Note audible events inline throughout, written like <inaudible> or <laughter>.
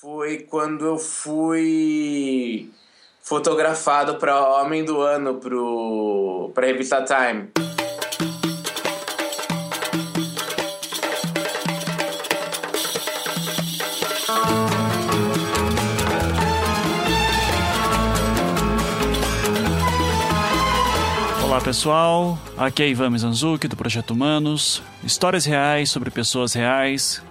foi quando eu fui fotografado para Homem do Ano pro para revista Time. Olá pessoal, aqui é Ivan Mizanzuki do Projeto Humanos, histórias reais sobre pessoas reais.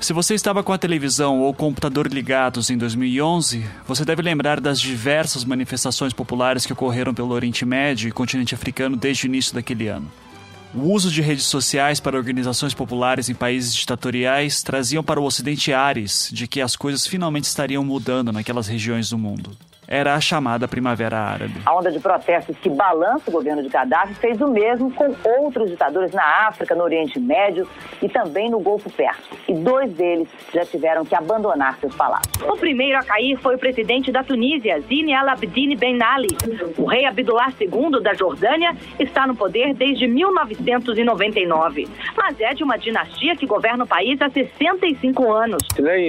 Se você estava com a televisão ou computador ligados em 2011, você deve lembrar das diversas manifestações populares que ocorreram pelo Oriente Médio e continente africano desde o início daquele ano. O uso de redes sociais para organizações populares em países ditatoriais traziam para o Ocidente ares de que as coisas finalmente estariam mudando naquelas regiões do mundo era a chamada Primavera Árabe. A onda de protestos que balança o governo de Gaddafi fez o mesmo com outros ditadores na África, no Oriente Médio e também no Golfo Pérsico. E dois deles já tiveram que abandonar seus palácios. O primeiro a cair foi o presidente da Tunísia, Zine Al Abidine Ben Ali. O rei Abdullah II da Jordânia está no poder desde 1999, mas é de uma dinastia que governa o país há 65 anos.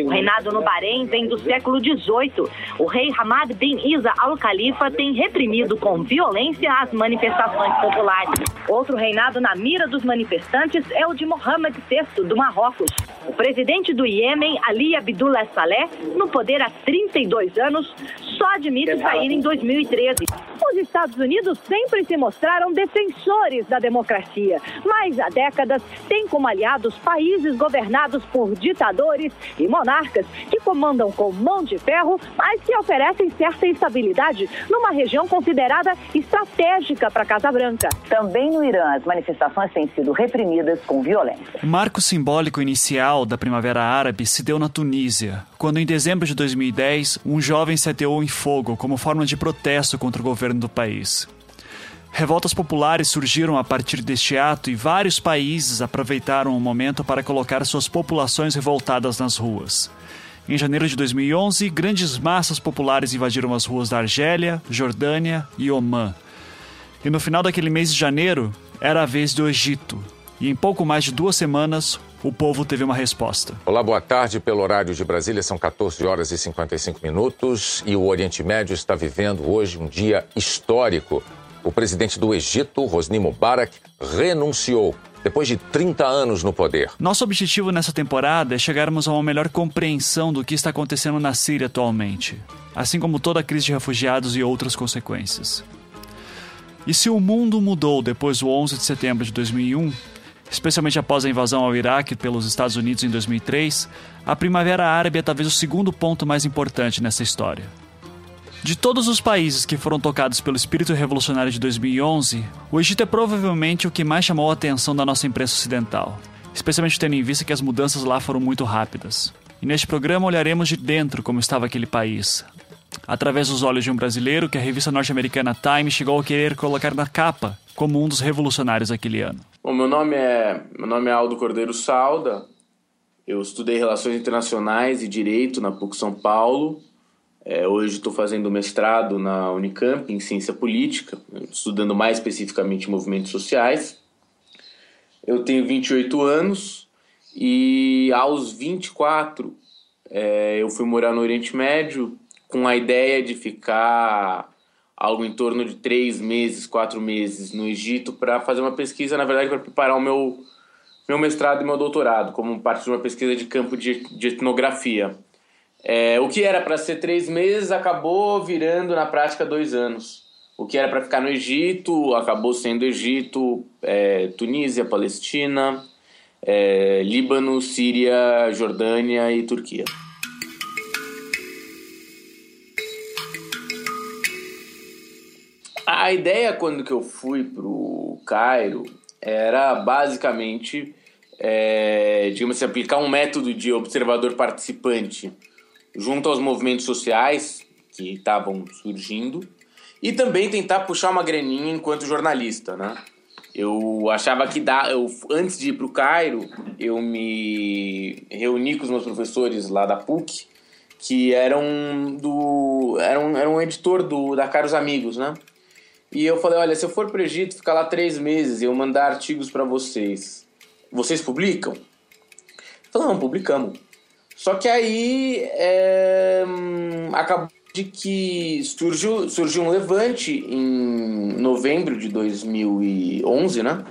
O reinado no Bahrein vem do século XVIII. O rei Hamad bin Isa al-Khalifa tem reprimido com violência as manifestações populares. Outro reinado na mira dos manifestantes é o de Mohammed VI, do Marrocos. O presidente do Iêmen, Ali Abdullah Saleh, no poder há 32 anos, só admite sair em 2013. Os Estados Unidos sempre se mostraram defensores da democracia, mas há décadas têm como aliados países governados por ditadores e monarcas que comandam com mão de ferro, mas que oferecem certa instabilidade numa região considerada estratégica para a Casa Branca. Também no Irã, as manifestações têm sido reprimidas com violência. O marco simbólico inicial da Primavera Árabe se deu na Tunísia, quando em dezembro de 2010 um jovem se ateou em fogo como forma de protesto contra o governo do país. Revoltas populares surgiram a partir deste ato e vários países aproveitaram o momento para colocar suas populações revoltadas nas ruas. Em janeiro de 2011, grandes massas populares invadiram as ruas da Argélia, Jordânia e Omã. E no final daquele mês de janeiro, era a vez do Egito. E em pouco mais de duas semanas, o povo teve uma resposta. Olá, boa tarde. Pelo horário de Brasília, são 14 horas e 55 minutos e o Oriente Médio está vivendo hoje um dia histórico. O presidente do Egito, Hosni Mubarak, renunciou depois de 30 anos no poder. Nosso objetivo nessa temporada é chegarmos a uma melhor compreensão do que está acontecendo na Síria atualmente, assim como toda a crise de refugiados e outras consequências. E se o mundo mudou depois do 11 de setembro de 2001, especialmente após a invasão ao Iraque pelos Estados Unidos em 2003, a Primavera Árabe é talvez o segundo ponto mais importante nessa história. De todos os países que foram tocados pelo espírito revolucionário de 2011, o Egito é provavelmente o que mais chamou a atenção da nossa imprensa ocidental, especialmente tendo em vista que as mudanças lá foram muito rápidas. E neste programa olharemos de dentro como estava aquele país, através dos olhos de um brasileiro que a revista norte-americana Time chegou a querer colocar na capa como um dos revolucionários daquele ano. Bom, meu nome é meu nome é Aldo Cordeiro Salda. Eu estudei Relações Internacionais e Direito na PUC São Paulo é, hoje estou fazendo mestrado na Unicamp em Ciência Política, estudando mais especificamente movimentos sociais. Eu tenho 28 anos e aos 24 é, eu fui morar no Oriente Médio com a ideia de ficar algo em torno de três meses, quatro meses no Egito para fazer uma pesquisa, na verdade, para preparar o meu, meu mestrado e meu doutorado, como parte de uma pesquisa de campo de, de etnografia. É, o que era para ser três meses acabou virando na prática dois anos. O que era para ficar no Egito acabou sendo Egito, é, Tunísia, Palestina, é, Líbano, Síria, Jordânia e Turquia. A ideia quando que eu fui para o Cairo era basicamente, é, digamos assim, aplicar um método de observador participante junto aos movimentos sociais que estavam surgindo e também tentar puxar uma graninha enquanto jornalista, né? Eu achava que dá, eu, antes de ir para o Cairo, eu me reuni com os meus professores lá da PUC, que eram do eram, eram um editor do da Caros Amigos, né? E eu falei, olha, se eu for para o Egito, ficar lá três meses e eu mandar artigos para vocês, vocês publicam? Falei, não, publicamos. Só que aí é, hum, acabou de que surgiu, surgiu um levante em novembro de 2011, né?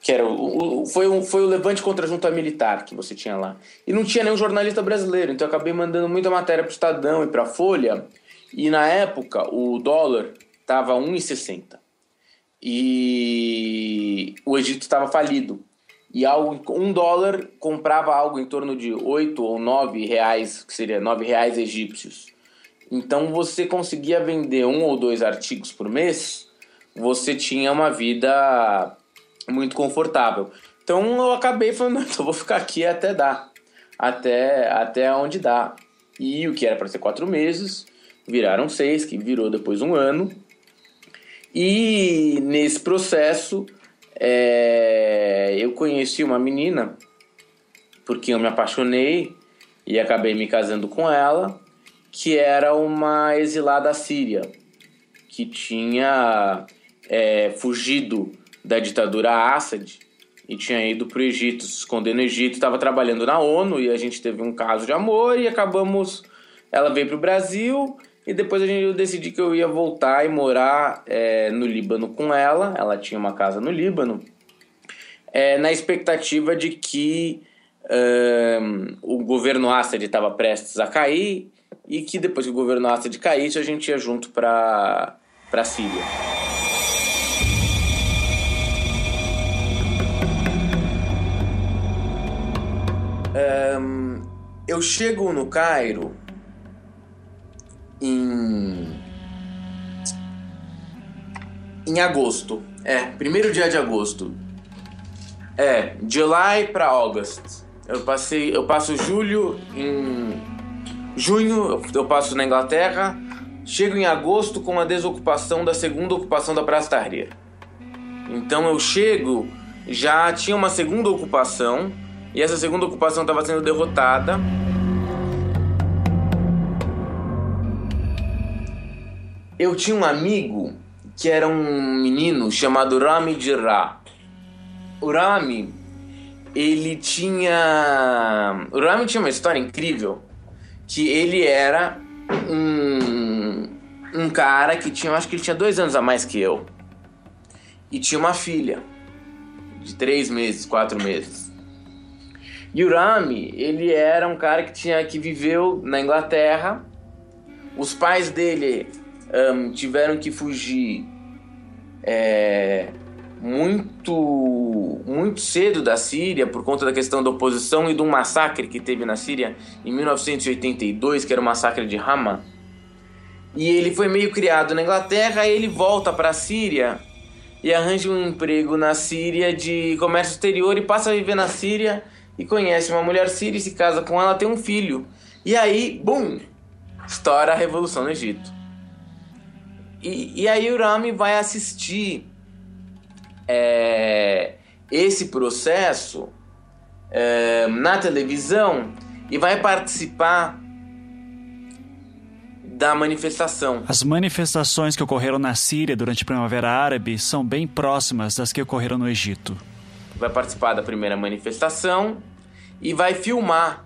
Que era o, foi, um, foi o levante contra a junta militar que você tinha lá. E não tinha nenhum jornalista brasileiro, então eu acabei mandando muita matéria para o Estadão e para a Folha. E na época o dólar estava 1,60. E o Egito estava falido. E algo, um dólar comprava algo em torno de 8 ou 9 reais, que seria 9 reais egípcios. Então você conseguia vender um ou dois artigos por mês, você tinha uma vida muito confortável. Então eu acabei falando, <laughs> então vou ficar aqui até dar, até, até onde dá. E o que era para ser quatro meses, viraram seis, que virou depois um ano. E nesse processo é, eu conheci uma menina porque eu me apaixonei e acabei me casando com ela, que era uma exilada síria que tinha é, fugido da ditadura Assad e tinha ido para o Egito, se esconder no Egito, estava trabalhando na ONU e a gente teve um caso de amor e acabamos. Ela veio para o Brasil e depois a gente, eu decidi que eu ia voltar e morar é, no Líbano com ela. Ela tinha uma casa no Líbano, é, na expectativa de que um, o governo Assad estava prestes a cair e que depois que o governo Assad caísse, a gente ia junto para a Síria. Um, eu chego no Cairo em. em agosto. É, primeiro dia de agosto. É, July para August. Eu passei, eu passo julho em junho, eu passo na Inglaterra. Chego em agosto com a desocupação da segunda ocupação da Praça Tahrir. Então eu chego, já tinha uma segunda ocupação e essa segunda ocupação estava sendo derrotada. Eu tinha um amigo que era um menino chamado Rami Jirra. O Rami, ele tinha. O Rami tinha uma história incrível. Que ele era um, um cara que tinha. Acho que ele tinha dois anos a mais que eu. E tinha uma filha. De três meses, quatro meses. E o Rami, ele era um cara que tinha que viveu na Inglaterra. Os pais dele um, tiveram que fugir é, muito muito cedo da Síria por conta da questão da oposição e de um massacre que teve na Síria em 1982, que era o massacre de Hama. E ele foi meio criado na Inglaterra, ele volta para a Síria e arranja um emprego na Síria de comércio exterior e passa a viver na Síria e conhece uma mulher síria se casa com ela, tem um filho. E aí, bum, estoura a revolução no Egito. E, e aí o Rami vai assistir é, esse processo é, na televisão e vai participar da manifestação. As manifestações que ocorreram na Síria durante a Primavera Árabe são bem próximas das que ocorreram no Egito. Vai participar da primeira manifestação e vai filmar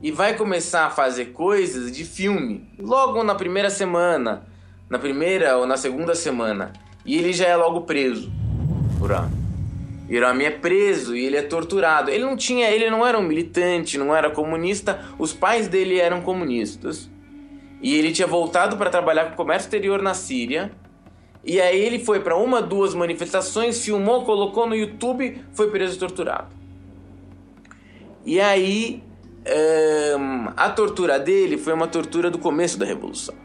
e vai começar a fazer coisas de filme logo na primeira semana na primeira ou na segunda semana. E ele já é logo preso por Rami. E Rami é preso e ele é torturado. Ele não tinha, ele não era um militante, não era comunista. Os pais dele eram comunistas. E ele tinha voltado para trabalhar com comércio exterior na Síria. E aí ele foi para uma, duas manifestações, filmou, colocou no YouTube, foi preso e torturado. E aí um, a tortura dele foi uma tortura do começo da revolução.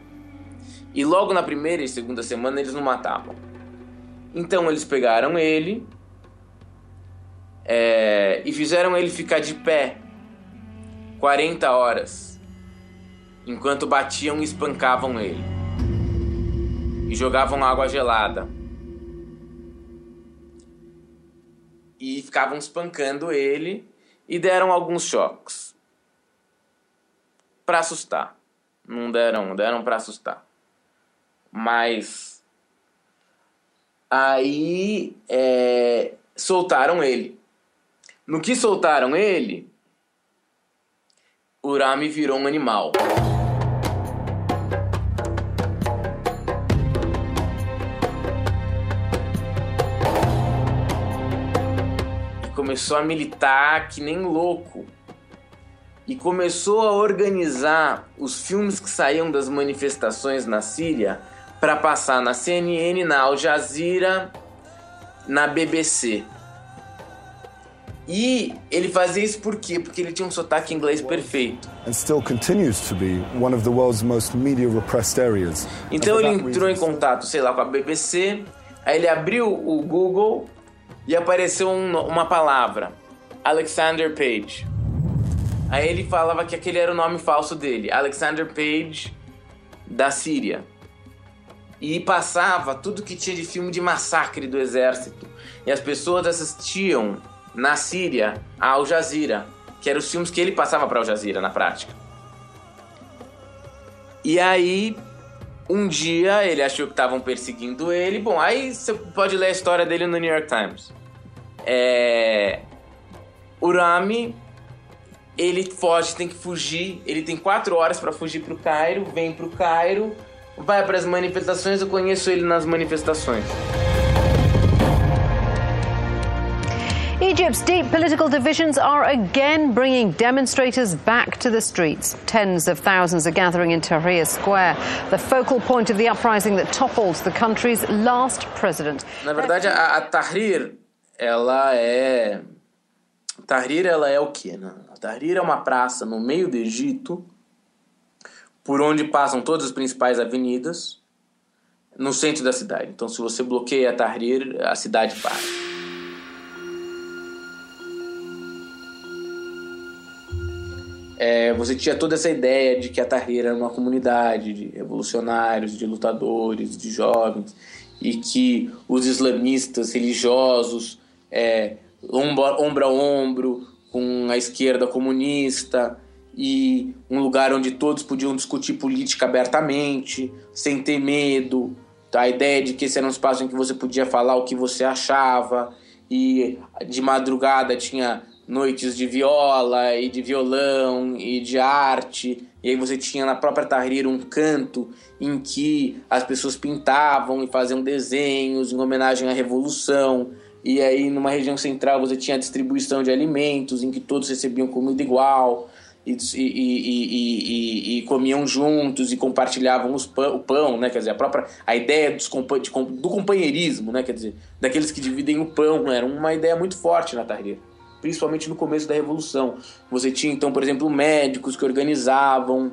E logo na primeira e segunda semana eles não matavam. Então eles pegaram ele é, e fizeram ele ficar de pé 40 horas enquanto batiam e espancavam ele e jogavam água gelada e ficavam espancando ele e deram alguns choques para assustar. Não deram, deram para assustar. Mas aí é, soltaram ele. No que soltaram ele, o o Rami virou um animal. E começou a militar que nem louco. E começou a organizar os filmes que saíam das manifestações na Síria para passar na CNN, na Al Jazeera, na BBC. E ele fazia isso por quê? Porque ele tinha um sotaque inglês perfeito. Então ele entrou em contato, sei lá, com a BBC, aí ele abriu o Google e apareceu um, uma palavra, Alexander Page. Aí ele falava que aquele era o nome falso dele, Alexander Page da Síria. E passava tudo que tinha de filme de massacre do exército. E as pessoas assistiam na Síria a Al Jazeera, que eram os filmes que ele passava para Al Jazeera na prática. E aí, um dia ele achou que estavam perseguindo ele. Bom, aí você pode ler a história dele no New York Times. É... O Rami, ele foge, tem que fugir. Ele tem quatro horas para fugir para o Cairo. Vem para o Cairo, vai para as manifestações. Eu conheço ele nas manifestações. Egypt's deep political divisions are again bringing demonstrators back to the streets. Tens of thousands are gathering in Tahrir Square, the focal point of the uprising that toppled the country's last president. Na verdade, a, a Tahrir, ela é. Tahrir, ela é o quê? Né? A Tahrir é uma praça no meio do Egito, por onde passam todas as principais avenidas, no centro da cidade. Então, se você bloqueia a Tahrir, a cidade para. é, você tinha toda essa ideia de que a Tahrir era uma comunidade de revolucionários, de lutadores, de jovens, e que os islamistas religiosos, é, ombro, ombro a ombro com a esquerda comunista, e um lugar onde todos podiam discutir política abertamente, sem ter medo. A ideia de que esse era um espaço em que você podia falar o que você achava, e de madrugada tinha noites de viola e de violão e de arte. E aí você tinha na própria Tahrir um canto em que as pessoas pintavam e faziam desenhos em homenagem à revolução. E aí numa região central você tinha a distribuição de alimentos em que todos recebiam comida igual. E, e, e, e, comiam juntos e compartilhavam os pão, o pão, né? Quer dizer, a própria a ideia dos, de, do companheirismo, né? Quer dizer, daqueles que dividem o pão, era uma ideia muito forte na Tahrir principalmente no começo da Revolução. Você tinha, então, por exemplo, médicos que organizavam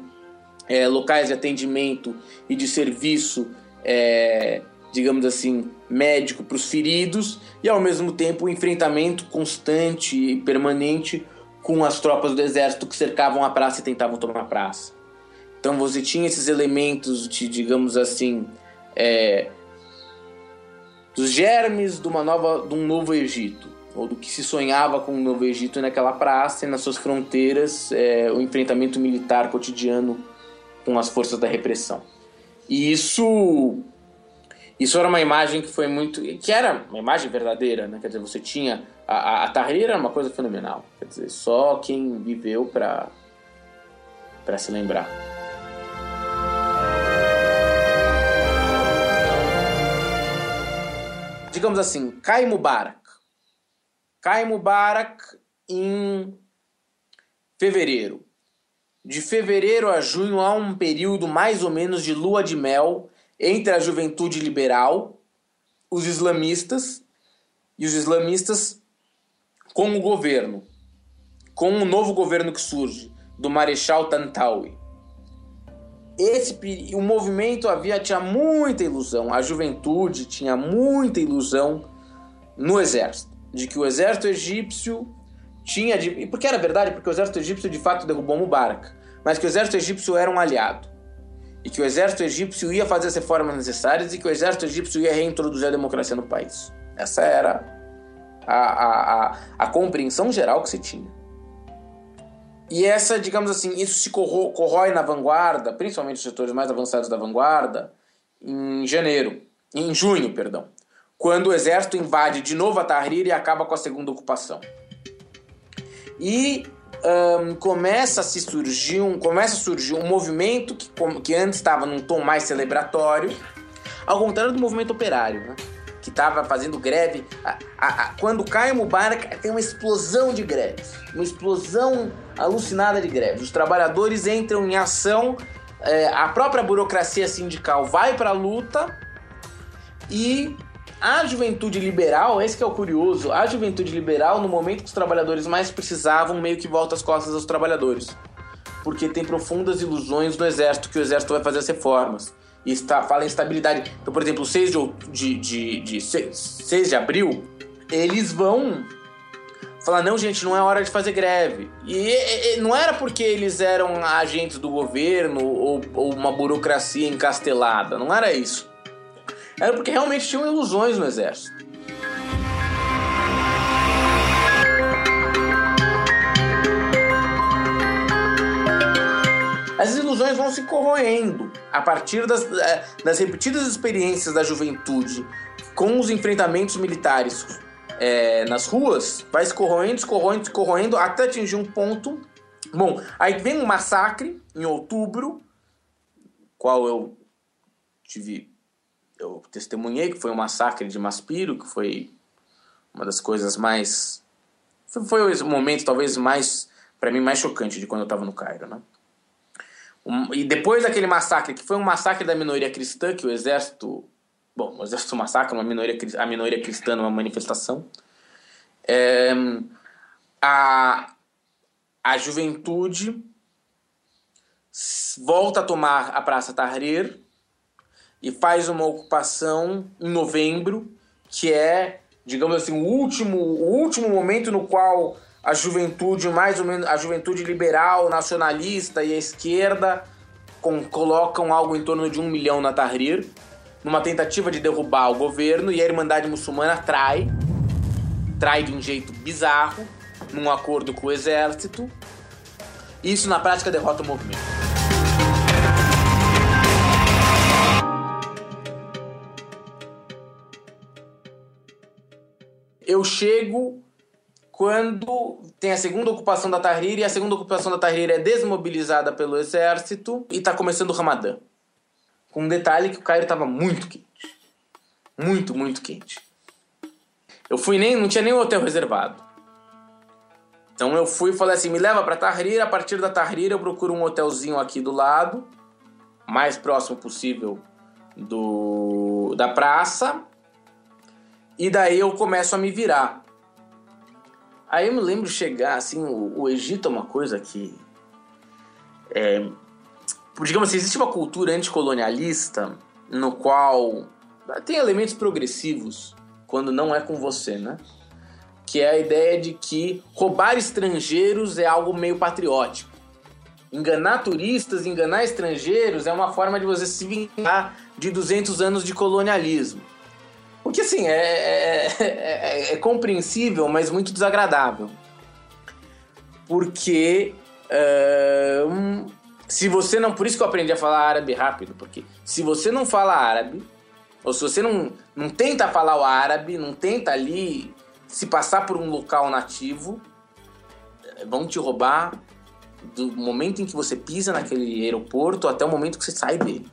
é, locais de atendimento e de serviço, é, digamos assim, médico para os feridos, e ao mesmo tempo o um enfrentamento constante e permanente com as tropas do exército que cercavam a praça e tentavam tomar a praça. Então você tinha esses elementos de, digamos assim, é, dos germes de uma nova, de um novo Egito ou do que se sonhava com o Novo Egito naquela praça e nas suas fronteiras é, o enfrentamento militar cotidiano com as forças da repressão. E isso isso era uma imagem que foi muito que era uma imagem verdadeira, né? Quer dizer, você tinha a, a, a Tahrir era uma coisa fenomenal. Quer dizer, só quem viveu para para se lembrar. Digamos assim, Kai Mubarak Cai Mubarak em fevereiro. De fevereiro a junho há um período mais ou menos de lua de mel entre a juventude liberal, os islamistas e os islamistas com o governo, com o novo governo que surge do Marechal Tantawi. Esse o movimento havia tinha muita ilusão, a juventude tinha muita ilusão no exército de que o exército egípcio tinha. De, porque era verdade, porque o exército egípcio de fato derrubou Mubarak, mas que o exército egípcio era um aliado. E que o exército egípcio ia fazer as reformas necessárias e que o exército egípcio ia reintroduzir a democracia no país. Essa era a, a, a, a compreensão geral que se tinha. E essa, digamos assim, isso se corrói na vanguarda, principalmente os setores mais avançados da vanguarda, em janeiro, em junho, perdão quando o exército invade de novo a Tahrir e acaba com a segunda ocupação. E um, começa a se surgir um, começa a surgir um movimento que, que antes estava num tom mais celebratório, ao contrário do movimento operário, né? que estava fazendo greve. A, a, a, quando cai o Mubarak, tem uma explosão de greves, uma explosão alucinada de greves. Os trabalhadores entram em ação, é, a própria burocracia sindical vai para a luta e a juventude liberal, esse que é o curioso, a juventude liberal, no momento que os trabalhadores mais precisavam, meio que volta as costas aos trabalhadores. Porque tem profundas ilusões do exército, que o exército vai fazer as reformas. E está, fala em estabilidade. Então, por exemplo, 6 de, de, de, de, 6 de abril, eles vão falar: não, gente, não é hora de fazer greve. E, e, não era porque eles eram agentes do governo ou, ou uma burocracia encastelada, não era isso era porque realmente tinham ilusões no exército. As ilusões vão se corroendo a partir das, eh, das repetidas experiências da juventude com os enfrentamentos militares é, nas ruas, vai se corroendo, se corroendo, se corroendo, até atingir um ponto. Bom, aí vem um massacre em outubro, qual eu tive eu testemunhei, que foi o massacre de Maspiro, que foi uma das coisas mais. Foi, o momento talvez mais, para mim, mais chocante de quando eu estava no Cairo, né? Um, e depois daquele massacre, que foi um massacre da minoria cristã, que o exército. Bom, o exército massacra uma minoria, a minoria cristã numa manifestação. É, a, a juventude volta a tomar a Praça Tahrir e faz uma ocupação em novembro, que é, digamos assim, o último, o último momento no qual a juventude, mais ou menos a juventude liberal, nacionalista e a esquerda com, colocam algo em torno de um milhão na Tahrir, numa tentativa de derrubar o governo, e a Irmandade Muçulmana trai, trai de um jeito bizarro, num acordo com o exército. Isso na prática derrota o movimento. Eu chego quando tem a segunda ocupação da Tahrir e a segunda ocupação da Tahrir é desmobilizada pelo exército e está começando o Ramadã. Com um detalhe que o Cairo estava muito quente. Muito, muito quente. Eu fui nem, não tinha nem hotel reservado. Então eu fui e falei assim, me leva para Tahrir, a partir da Tahrir eu procuro um hotelzinho aqui do lado, mais próximo possível do da praça, e daí eu começo a me virar. Aí eu me lembro chegar, assim, o, o Egito é uma coisa que. É, digamos assim, existe uma cultura anticolonialista no qual tem elementos progressivos quando não é com você, né? Que é a ideia de que roubar estrangeiros é algo meio patriótico. Enganar turistas, enganar estrangeiros é uma forma de você se vingar de 200 anos de colonialismo. Que, assim, é, é, é, é compreensível, mas muito desagradável. Porque. Uh, se você não. Por isso que eu aprendi a falar árabe rápido, porque se você não fala árabe, ou se você não, não tenta falar o árabe, não tenta ali se passar por um local nativo, vão te roubar do momento em que você pisa naquele aeroporto até o momento que você sai dele.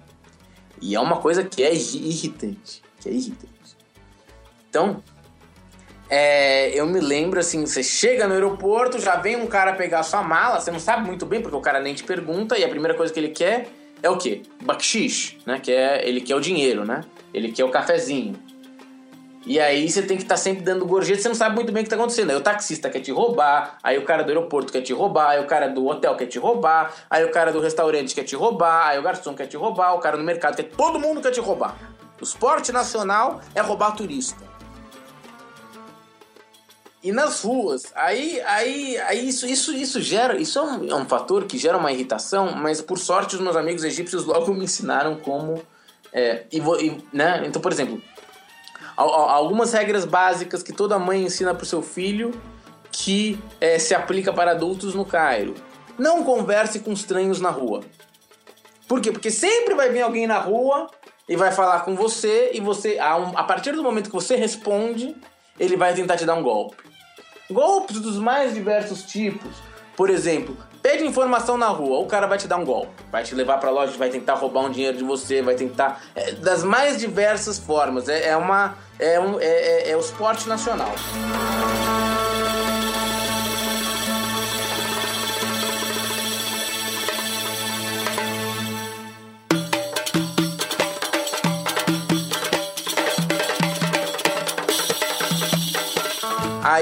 E é uma coisa que é irritante. Que é irritante. Então, é, eu me lembro assim, você chega no aeroporto, já vem um cara pegar sua mala, você não sabe muito bem porque o cara nem te pergunta e a primeira coisa que ele quer é o quê? Bakshish, né? Que é, ele quer o dinheiro, né? Ele quer o cafezinho. E aí você tem que estar tá sempre dando gorjeta, você não sabe muito bem o que está acontecendo. Aí o taxista quer te roubar, aí o cara do aeroporto quer te roubar, aí o cara do hotel quer te roubar, aí o cara do restaurante quer te roubar, aí o garçom quer te roubar, o cara no mercado quer... Todo mundo quer te roubar. O esporte nacional é roubar turista. E nas ruas, aí, aí, aí isso, isso, isso gera, isso é um, é um fator que gera uma irritação, mas por sorte os meus amigos egípcios logo me ensinaram como, é, e, e, né? Então, por exemplo, algumas regras básicas que toda mãe ensina para o seu filho que é, se aplica para adultos no Cairo. Não converse com estranhos na rua. Por quê? Porque sempre vai vir alguém na rua e vai falar com você e você, a, um, a partir do momento que você responde, ele vai tentar te dar um golpe. Golpes dos mais diversos tipos. Por exemplo, pede informação na rua, o cara vai te dar um golpe, vai te levar pra loja, vai tentar roubar um dinheiro de você, vai tentar. É, das mais diversas formas. É, é uma. É, um, é, é, é o esporte nacional.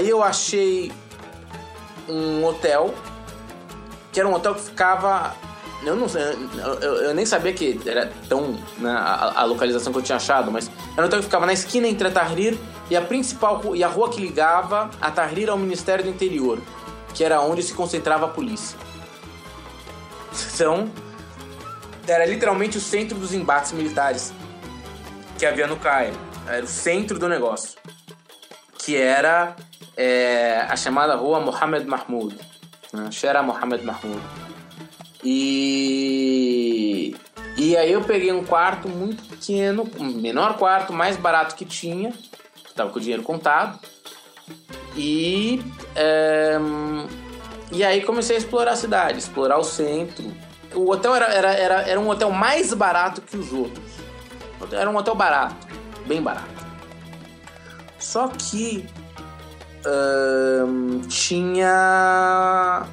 Aí eu achei um hotel, que era um hotel que ficava. Eu não sei, eu, eu nem sabia que era tão. Né, a, a, localização que eu tinha achado, mas era um hotel que ficava na esquina entre a Tahrir e a principal e a rua que ligava a Tahrir ao Ministério do Interior, que era onde se concentrava a polícia. <laughs> Então, era literalmente o centro dos embates militares que havia no Cairo. Era o centro do negócio. Que era é, a chamada rua Mohammed Mahmoud, né? Shera Mohammed Mahmoud. E, e aí eu peguei um quarto muito pequeno, o menor quarto, mais barato que tinha, tava com o dinheiro contado. E, é, e aí comecei a explorar a cidade, explorar o centro. O hotel era, era, era, era um hotel mais barato que os outros. Era um hotel barato, bem barato. Só que tinha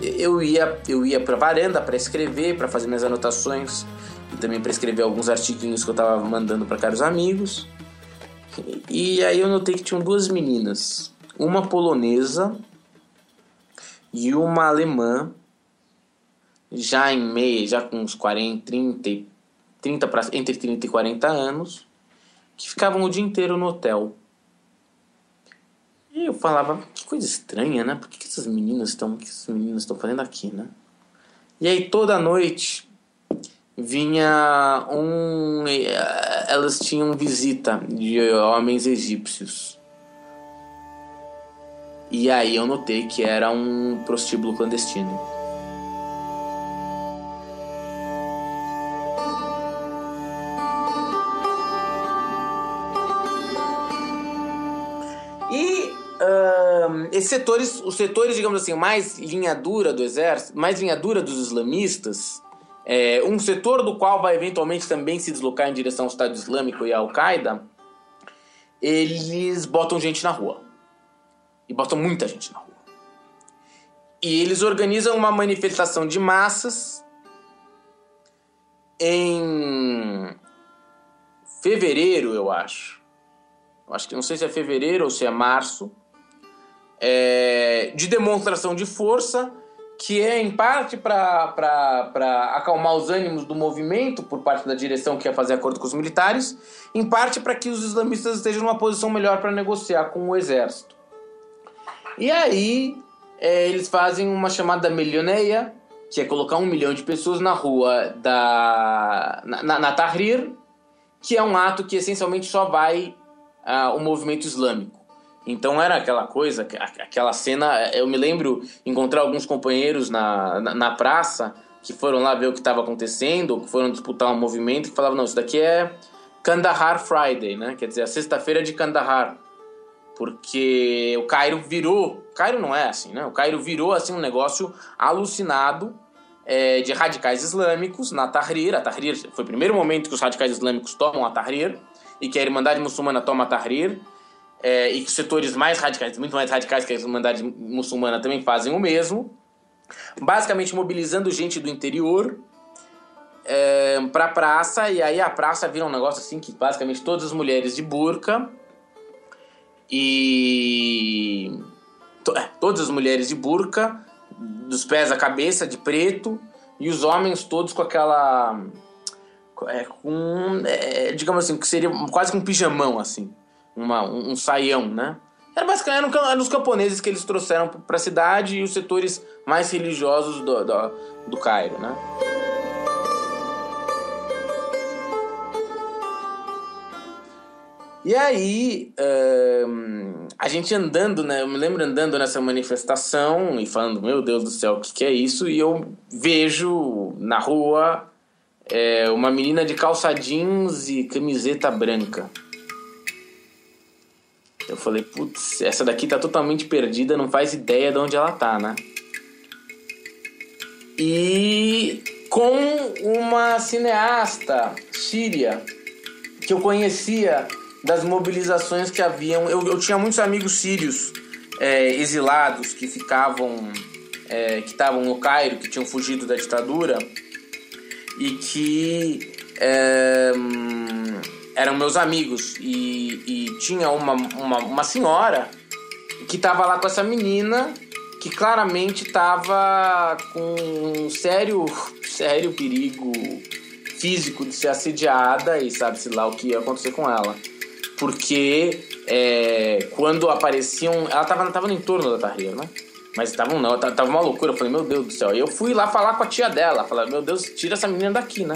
eu ia eu ia para varanda para escrever, para fazer minhas anotações e também para escrever alguns artiguinhos que eu tava mandando para caros amigos. E aí eu notei que tinham duas meninas, uma polonesa e uma alemã, já em meia, já com uns 40, 30, 30 pra, entre 30 e 40 anos, que ficavam o dia inteiro no hotel. E eu falava, que coisa estranha, né? Por que, que essas meninas estão. que essas meninas estão fazendo aqui, né? E aí toda noite vinha um. Elas tinham visita de homens egípcios. E aí eu notei que era um prostíbulo clandestino. Esses setores, os setores, digamos assim, mais linha dura do exército, mais linha dura dos islamistas, é, um setor do qual vai eventualmente também se deslocar em direção ao Estado Islâmico e à Al-Qaeda, eles botam gente na rua. E botam muita gente na rua. E eles organizam uma manifestação de massas em fevereiro, eu acho. Acho que não sei se é fevereiro ou se é março é, de demonstração de força, que é em parte para acalmar os ânimos do movimento por parte da direção que ia fazer acordo com os militares, em parte para que os islamistas estejam numa posição melhor para negociar com o exército. E aí é, eles fazem uma chamada milioneia, que é colocar um milhão de pessoas na rua da na, na Tahrir, que é um ato que essencialmente só vai uh, o movimento islâmico. Então era aquela coisa, aquela cena. Eu me lembro encontrar alguns companheiros na, na, na praça que foram lá ver o que estava acontecendo, que foram disputar um movimento, que falavam: não, isso daqui é Kandahar Friday, né? Quer dizer, a sexta-feira de Kandahar. Porque o Cairo virou. Cairo não é assim, né? O Cairo virou assim um negócio alucinado é, de radicais islâmicos na Tahrir. A Tahrir foi o primeiro momento que os radicais islâmicos tomam a Tahrir e que a Irmandade Muçulmana toma a Tahrir é, e que setores mais radicais, muito mais radicais que a Irmandade Muçulmana também fazem o mesmo, basicamente mobilizando gente do interior é, para a praça, e aí a praça vira um negócio assim que basicamente todas as mulheres de burca e. To, é, todas as mulheres de burca, dos pés à cabeça, de preto, e os homens todos com aquela. É, com. É, digamos assim, que seria quase com um pijamão assim uma, um, um saião, né? Era basicamente eram, os camponeses que eles trouxeram para a cidade e os setores mais religiosos do, do, do Cairo, né? E aí, um, a gente andando, né? Eu me lembro andando nessa manifestação e falando, meu Deus do céu, o que, que é isso? E eu vejo na rua é, uma menina de calça jeans e camiseta branca. Eu falei, putz, essa daqui tá totalmente perdida, não faz ideia de onde ela tá, né? e com uma cineasta síria que eu conhecia das mobilizações que haviam. Eu, eu tinha muitos amigos sírios é, exilados que ficavam, é, que estavam no Cairo, que tinham fugido da ditadura e que é, eram meus amigos. E, e tinha uma, uma, uma senhora que estava lá com essa menina que claramente estava com um sério, sério perigo físico de ser assediada e sabe-se lá o que ia acontecer com ela. Porque é, quando apareciam. Ela tava, tava no entorno da Tahrir, né? Mas tava, não, tava uma loucura. Eu falei, meu Deus do céu. E eu fui lá falar com a tia dela. Falei, meu Deus, tira essa menina daqui, né?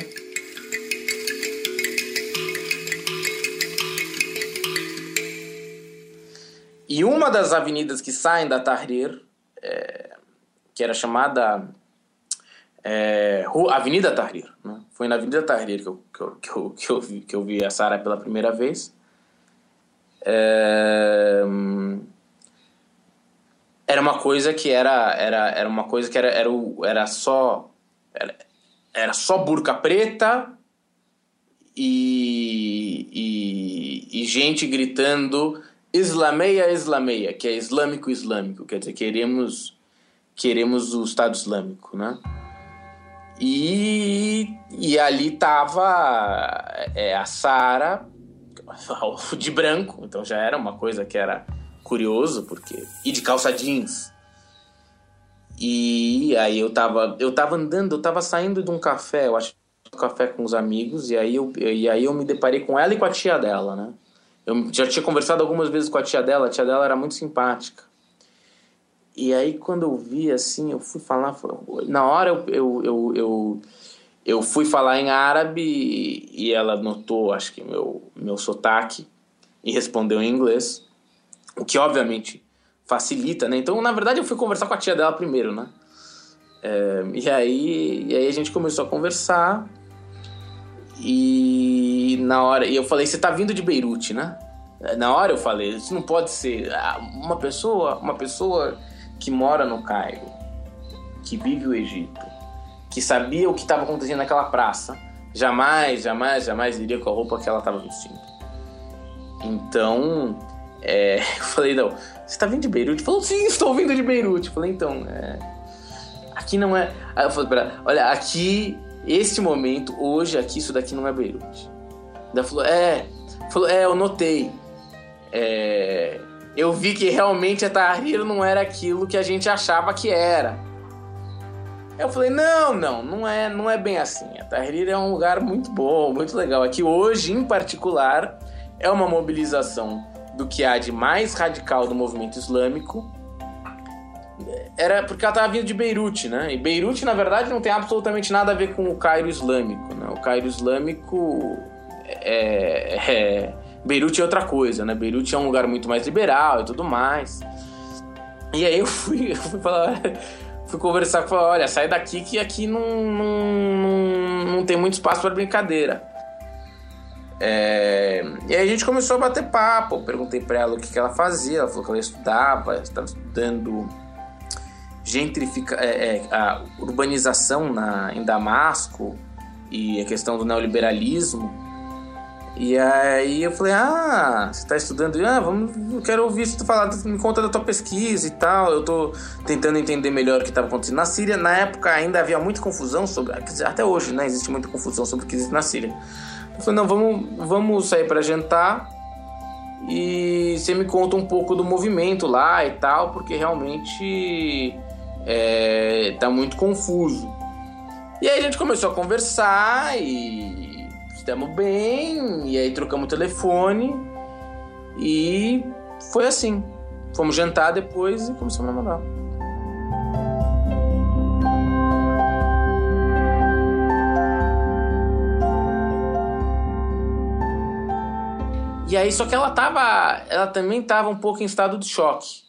E uma das avenidas que saem da Tahrir, é, que era chamada é, Avenida Tahrir, né? foi na Avenida Tahrir que eu, que eu, que eu, que eu, vi, que eu vi a Sara pela primeira vez. É, era uma coisa que era, era, era uma coisa que era, era, era só era, era só burca preta e, e, e gente gritando Islameia, Islameia, que é islâmico, islâmico, quer dizer, queremos, queremos o Estado Islâmico, né? E, e ali tava é, a Sara <laughs> de branco, então já era uma coisa que era curioso, porque. E de calça jeans. E aí eu tava, eu tava andando, eu tava saindo de um café, eu acho um café com os amigos, e aí eu, e aí eu me deparei com ela e com a tia dela, né? Eu já tinha conversado algumas vezes com a tia dela, a tia dela era muito simpática. E aí quando eu vi assim, eu fui falar, na hora eu, eu, eu, eu, eu fui falar em árabe e ela notou, acho que meu, meu sotaque e respondeu em inglês, o que obviamente facilita, né? Então, na verdade, eu fui conversar com a tia dela primeiro, né? É, e, aí, e aí a gente começou a conversar e na hora. E eu falei, você tá vindo de Beirute, né? Na hora eu falei, isso não pode ser. Ah, uma pessoa, uma pessoa que mora no Cairo, que vive o Egito, que sabia o que estava acontecendo naquela praça, jamais, jamais, jamais iria com a roupa que ela estava vestindo. Então, é, <laughs> eu falei, não, você tá vindo de Beirute? Falou, sim, estou vindo de Beirute. Eu falei, então, é, aqui não é. Eu falei, olha, aqui este momento, hoje aqui, isso daqui não é Beirute. Ela falou, é, falou, é, eu notei. É, eu vi que realmente a Tahrir não era aquilo que a gente achava que era. Eu falei, não, não, não é, não é bem assim. A Tahrir é um lugar muito bom, muito legal. Aqui hoje, em particular, é uma mobilização do que há de mais radical do movimento islâmico era porque ela estava vindo de Beirute, né? E Beirute, na verdade, não tem absolutamente nada a ver com o Cairo Islâmico, né? O Cairo Islâmico é, é Beirute é outra coisa, né? Beirute é um lugar muito mais liberal e tudo mais. E aí eu fui, <laughs> eu fui falar, fui conversar com ela, olha, sai daqui que aqui não, não, não, não tem muito espaço para brincadeira. É, e aí a gente começou a bater papo. Perguntei para ela o que, que ela fazia. Ela falou que ela estudava, estava estudando gentrifica, é, é, a urbanização na, em Damasco e a questão do neoliberalismo. E aí eu falei, ah, você está estudando? Ah, vamos, eu quero ouvir tu falar, me conta da tua pesquisa e tal. Eu tô tentando entender melhor o que estava acontecendo na Síria. Na época ainda havia muita confusão sobre, até hoje, né, existe muita confusão sobre o que existe na Síria. Eu falei, não, vamos, vamos sair para jantar e você me conta um pouco do movimento lá e tal, porque realmente é, tá muito confuso. E aí a gente começou a conversar e estamos bem, e aí trocamos o telefone e foi assim. Fomos jantar depois e começamos a namorar. E aí, só que ela tava. Ela também tava um pouco em estado de choque.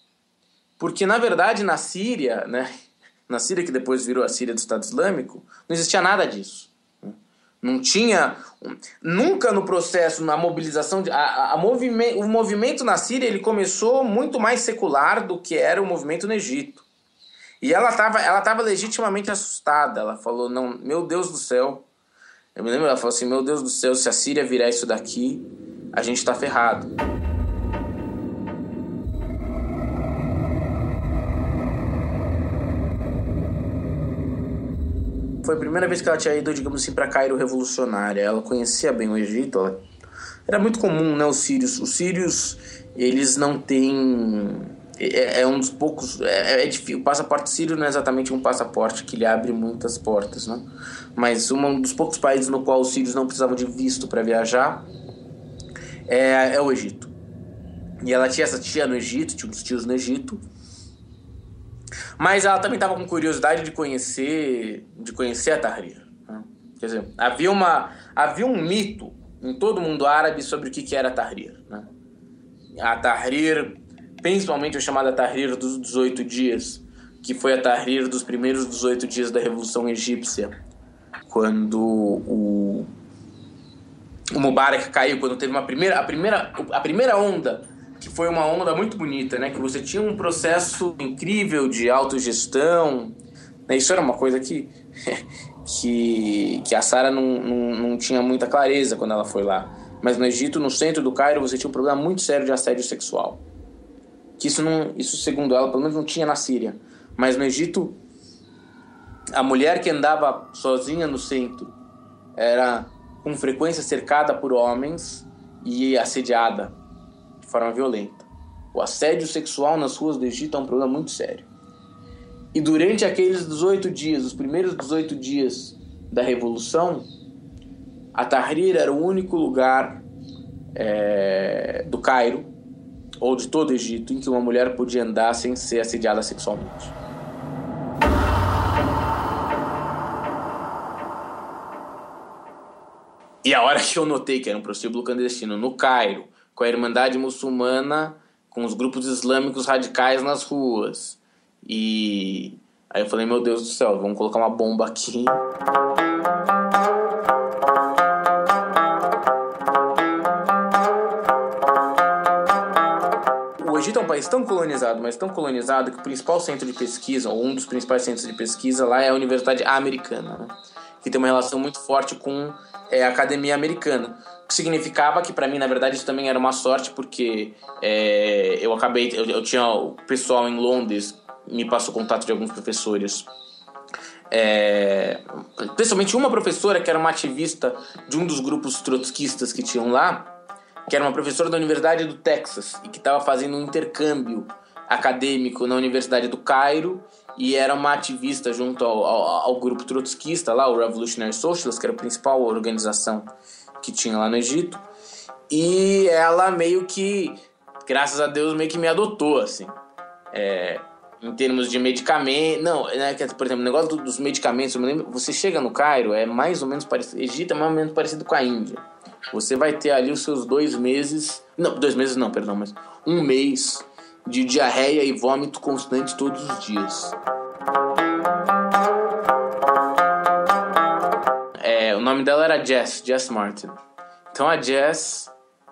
Porque, na verdade, na Síria, né? <laughs> Na Síria, que depois virou a Síria do Estado Islâmico, não existia nada disso. Não tinha. Nunca no processo, na mobilização. De, a, a movimento, o movimento na Síria ele começou muito mais secular do que era o movimento no Egito. E E ela estava ela tava legitimamente assustada. Ela falou: não, meu Deus do céu. Eu me lembro, ela falou assim: meu Deus do céu, se a Síria virar isso daqui, a gente está ferrado. Foi a primeira vez que ela tinha ido, digamos assim, para Cairo revolucionária. Ela conhecia bem o Egito. Ela... Era muito comum, né, os sírios. Os sírios, eles não têm... É, é um dos poucos... É, é difícil. O passaporte sírio não é exatamente um passaporte que lhe abre muitas portas, né? Mas um dos poucos países no qual os sírios não precisavam de visto para viajar é, é o Egito. E ela tinha essa tia no Egito, tinha uns tios no Egito. Mas ela também estava com curiosidade de conhecer, de conhecer a Tahrir. Né? Quer dizer, havia, uma, havia um mito em todo o mundo árabe sobre o que, que era a Tahrir. Né? A Tahrir, principalmente a chamada Tahrir dos 18 dias, que foi a Tahrir dos primeiros 18 dias da Revolução Egípcia, quando o, o Mubarak caiu, quando teve uma primeira, a, primeira, a primeira onda que foi uma onda muito bonita, né? Que você tinha um processo incrível de autogestão. Né? Isso era uma coisa que, <laughs> que, que a Sara não, não, não tinha muita clareza quando ela foi lá. Mas no Egito, no centro do Cairo, você tinha um problema muito sério de assédio sexual. Que isso, não, isso segundo ela, pelo menos não tinha na Síria. Mas no Egito, a mulher que andava sozinha no centro era com frequência cercada por homens e assediada de forma violenta. O assédio sexual nas ruas do Egito é um problema muito sério. E durante aqueles 18 dias, os primeiros 18 dias da Revolução, a Tahrir era o único lugar é, do Cairo, ou de todo o Egito, em que uma mulher podia andar sem ser assediada sexualmente. E a hora que eu notei que era um prostíbulo clandestino no Cairo, com a Irmandade Muçulmana, com os grupos islâmicos radicais nas ruas. E aí eu falei, meu Deus do céu, vamos colocar uma bomba aqui. O Egito é um país tão colonizado, mas tão colonizado que o principal centro de pesquisa, ou um dos principais centros de pesquisa lá é a Universidade Americana, né? que tem uma relação muito forte com é, a academia americana significava que para mim na verdade isso também era uma sorte porque é, eu acabei eu, eu, tinha o pessoal em Londres me passou contato de alguns professores. É, principalmente uma professora que era uma ativista de um dos grupos trotskistas que tinham lá que era uma professora da Universidade do Texas e que estava fazendo um intercâmbio acadêmico na Universidade do Cairo e era uma ativista junto ao, ao, ao grupo trotskista lá, o Revolutionary Socialist, que era a principal organização que tinha lá no Egito. E ela meio que, graças a Deus, meio que me adotou, assim. É, em termos de medicamento. Não, né, por exemplo, o negócio dos medicamentos, lembro, você chega no Cairo, é mais ou menos parecido. Egito é mais ou menos parecido com a Índia. Você vai ter ali os seus dois meses. Não, dois meses não, perdão, mas um mês de diarreia e vômito constante todos os dias. Nome dela era Jess, Jess Martin. Então a Jess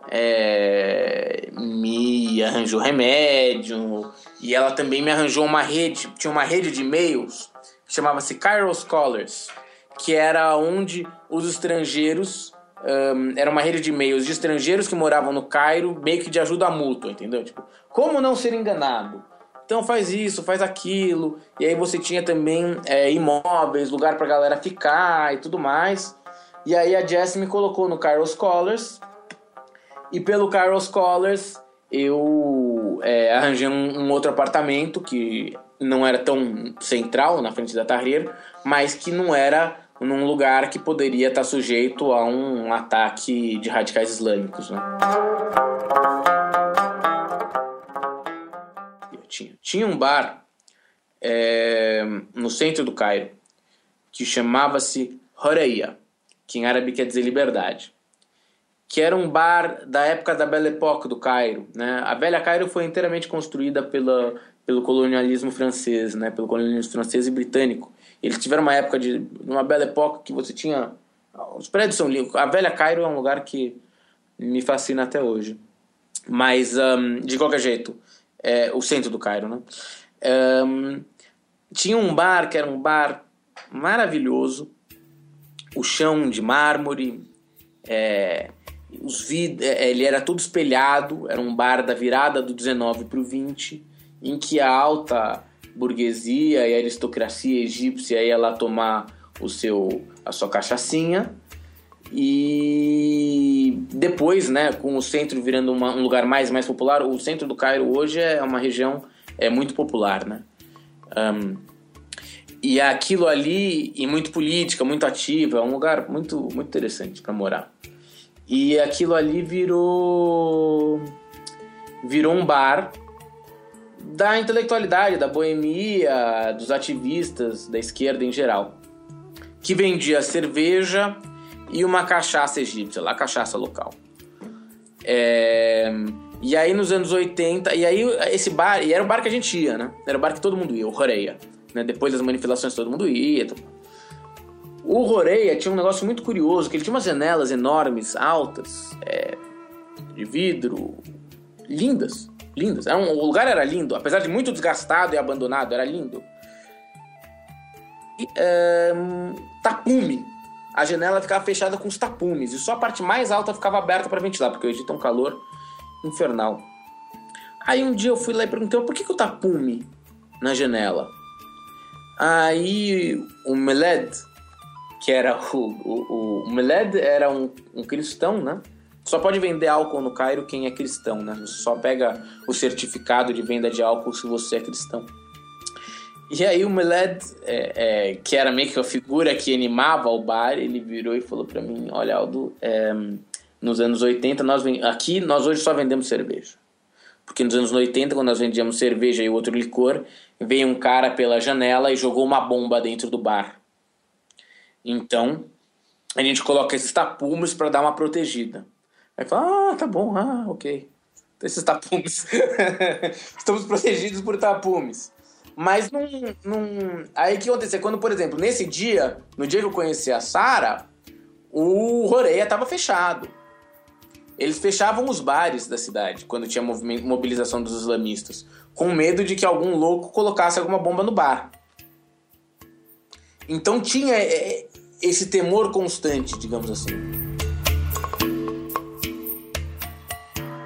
é, me arranjou remédio e ela também me arranjou uma rede, tinha uma rede de e-mails que chamava-se Cairo Scholars, que era onde os estrangeiros um, era uma rede de e-mails de estrangeiros que moravam no Cairo, meio que de ajuda mútua, entendeu? Tipo, como não ser enganado? Então faz isso, faz aquilo. E aí você tinha também é, imóveis, lugar pra galera ficar e tudo mais. E aí a Jess me colocou no Cairo Scholars. E pelo Cairo Scholars eu é, arranjei um, um, outro apartamento que não era tão central na frente da Tahrir, mas que não era num lugar que poderia estar sujeito a um ataque de radicais islâmicos. Né? tinha. Tinha um bar é, no centro do Cairo que chamava-se Horeia, que em árabe quer dizer liberdade, que era um bar da época da Belle Époque do Cairo. Né? A Velha Cairo foi inteiramente construída pela, pelo colonialismo francês, né? pelo colonialismo francês e britânico. Eles tiveram uma época de uma Belle Époque que você tinha os prédios são lindos. A Velha Cairo é um lugar que me fascina até hoje. Mas, um, de qualquer jeito, é, o centro do Cairo, né? Um, tinha um bar que era um bar maravilhoso, o chão de mármore, é, os vid é, ele era todo espelhado, era um bar da virada do 19 para o 20, em que a alta burguesia e a aristocracia egípcia ia lá tomar o seu, a sua cachaçinha. E depois, né, com o centro virando uma, um lugar mais mais popular, o centro do Cairo hoje é uma região é muito popular, né? Um, e aquilo ali, e muito política, muito ativa, é um lugar muito, muito interessante para morar. E aquilo ali virou virou um bar da intelectualidade, da boemia, dos ativistas da esquerda em geral, que vendia cerveja e uma cachaça egípcia, lá cachaça local. É... E aí nos anos 80, e aí esse bar, e era o bar que a gente ia, né? Era o bar que todo mundo ia, o Roreia. Né? Depois das manifestações todo mundo ia. O Roreia tinha um negócio muito curioso, que ele tinha umas janelas enormes, altas, é, de vidro, lindas, lindas. Era um, o lugar era lindo, apesar de muito desgastado e abandonado, era lindo. E, é, tapume. A janela ficava fechada com os tapumes e só a parte mais alta ficava aberta para ventilar, porque o Egito é um calor infernal. Aí um dia eu fui lá e perguntei, por que, que o tapume na janela? Aí o Meled, que era o, o, o Meled era um, um cristão, né? Só pode vender álcool no Cairo quem é cristão, né? Você só pega o certificado de venda de álcool se você é cristão. E aí o Meled, é, é, que era meio que a figura que animava o bar, ele virou e falou para mim, olha Aldo, é, nos anos 80 nós aqui nós hoje só vendemos cerveja. Porque nos anos 80, quando nós vendíamos cerveja e outro licor, veio um cara pela janela e jogou uma bomba dentro do bar. Então, a gente coloca esses tapumes para dar uma protegida. Aí fala, ah, tá bom, ah, ok. Esses tapumes. <laughs> Estamos protegidos por tapumes. Mas não, não. Aí o que aconteceu? Quando, por exemplo, nesse dia, no dia que eu conheci a Sara, o Roreia estava fechado. Eles fechavam os bares da cidade quando tinha mobilização dos islamistas, com medo de que algum louco colocasse alguma bomba no bar. Então tinha é, é, esse temor constante, digamos assim.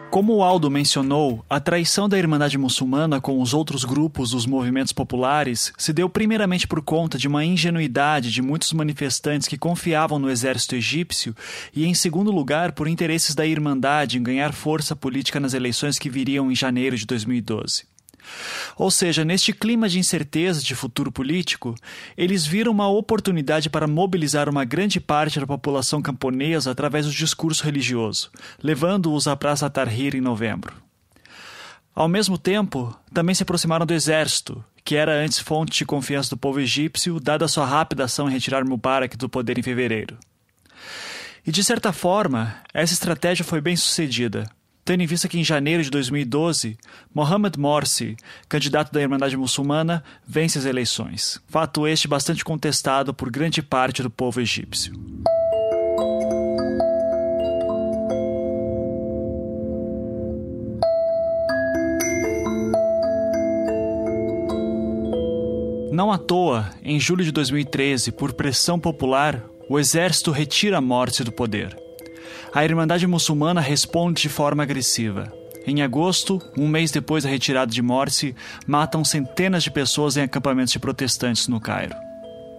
Como o Aldo mencionou, a traição da Irmandade Muçulmana com os outros grupos dos movimentos populares se deu primeiramente por conta de uma ingenuidade de muitos manifestantes que confiavam no exército egípcio e, em segundo lugar, por interesses da Irmandade em ganhar força política nas eleições que viriam em janeiro de 2012. Ou seja, neste clima de incerteza de futuro político, eles viram uma oportunidade para mobilizar uma grande parte da população camponesa através do discurso religioso, levando-os à Praça Tahrir em novembro. Ao mesmo tempo, também se aproximaram do exército, que era antes fonte de confiança do povo egípcio, dada sua rápida ação em retirar Mubarak do poder em fevereiro. E de certa forma, essa estratégia foi bem sucedida, tendo em vista que em janeiro de 2012, Mohamed Morsi, candidato da Irmandade Muçulmana, vence as eleições. Fato este bastante contestado por grande parte do povo egípcio. Não à toa, em julho de 2013, por pressão popular, o exército retira Morsi do poder a Irmandade Muçulmana responde de forma agressiva. Em agosto, um mês depois da retirada de Morsi, matam centenas de pessoas em acampamentos de protestantes no Cairo.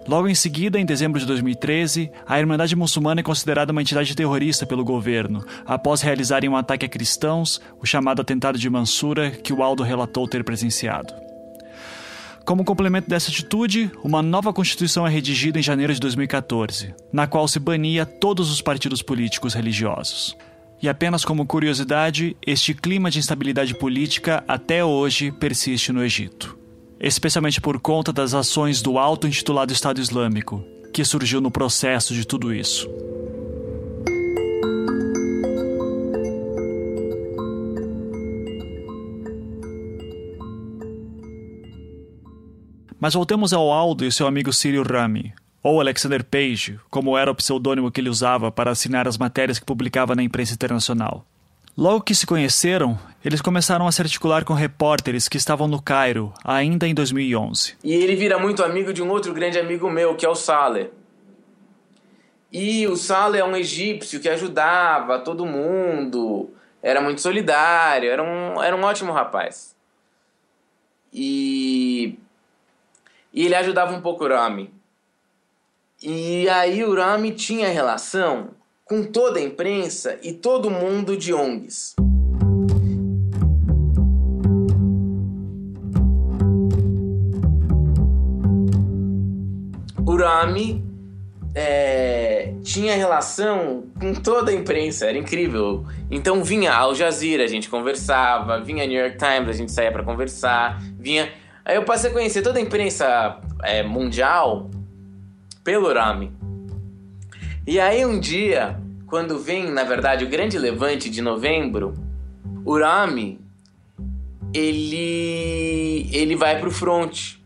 Logo em seguida, em dezembro de 2013, a Irmandade Muçulmana é considerada uma entidade terrorista pelo governo, após realizarem um ataque a cristãos, o chamado atentado de Mansura, que o Aldo relatou ter presenciado. Como complemento dessa atitude, uma nova Constituição é redigida em janeiro de 2014, na qual se bania todos os partidos políticos religiosos. E apenas como curiosidade, este clima de instabilidade política até hoje persiste no Egito. Especialmente por conta das ações do auto-intitulado Estado Islâmico, que surgiu no processo de tudo isso. Mas voltemos ao Aldo e seu amigo Cyril Rami, ou Alexander Page, como era o pseudônimo que ele usava para assinar as matérias que publicava na imprensa internacional. Logo que se conheceram, eles começaram a se articular com repórteres que estavam no Cairo, ainda em 2011. E ele vira muito amigo de um outro grande amigo meu, que é o Saleh. E o Saleh é um egípcio que ajudava todo mundo, era muito solidário, era um, era um ótimo rapaz. E, e ele ajudava um pouco o Rami. E aí o Rami tinha relação com toda a imprensa e todo mundo de ONGs. O Rami é, tinha relação com toda a imprensa, era incrível. Então vinha Al Jazeera, a gente conversava, vinha New York Times, a gente saía para conversar, vinha. Aí eu passei a conhecer toda a imprensa é, mundial pelo Rami. E aí um dia, quando vem, na verdade, o grande levante de novembro, o Rami ele ele vai pro front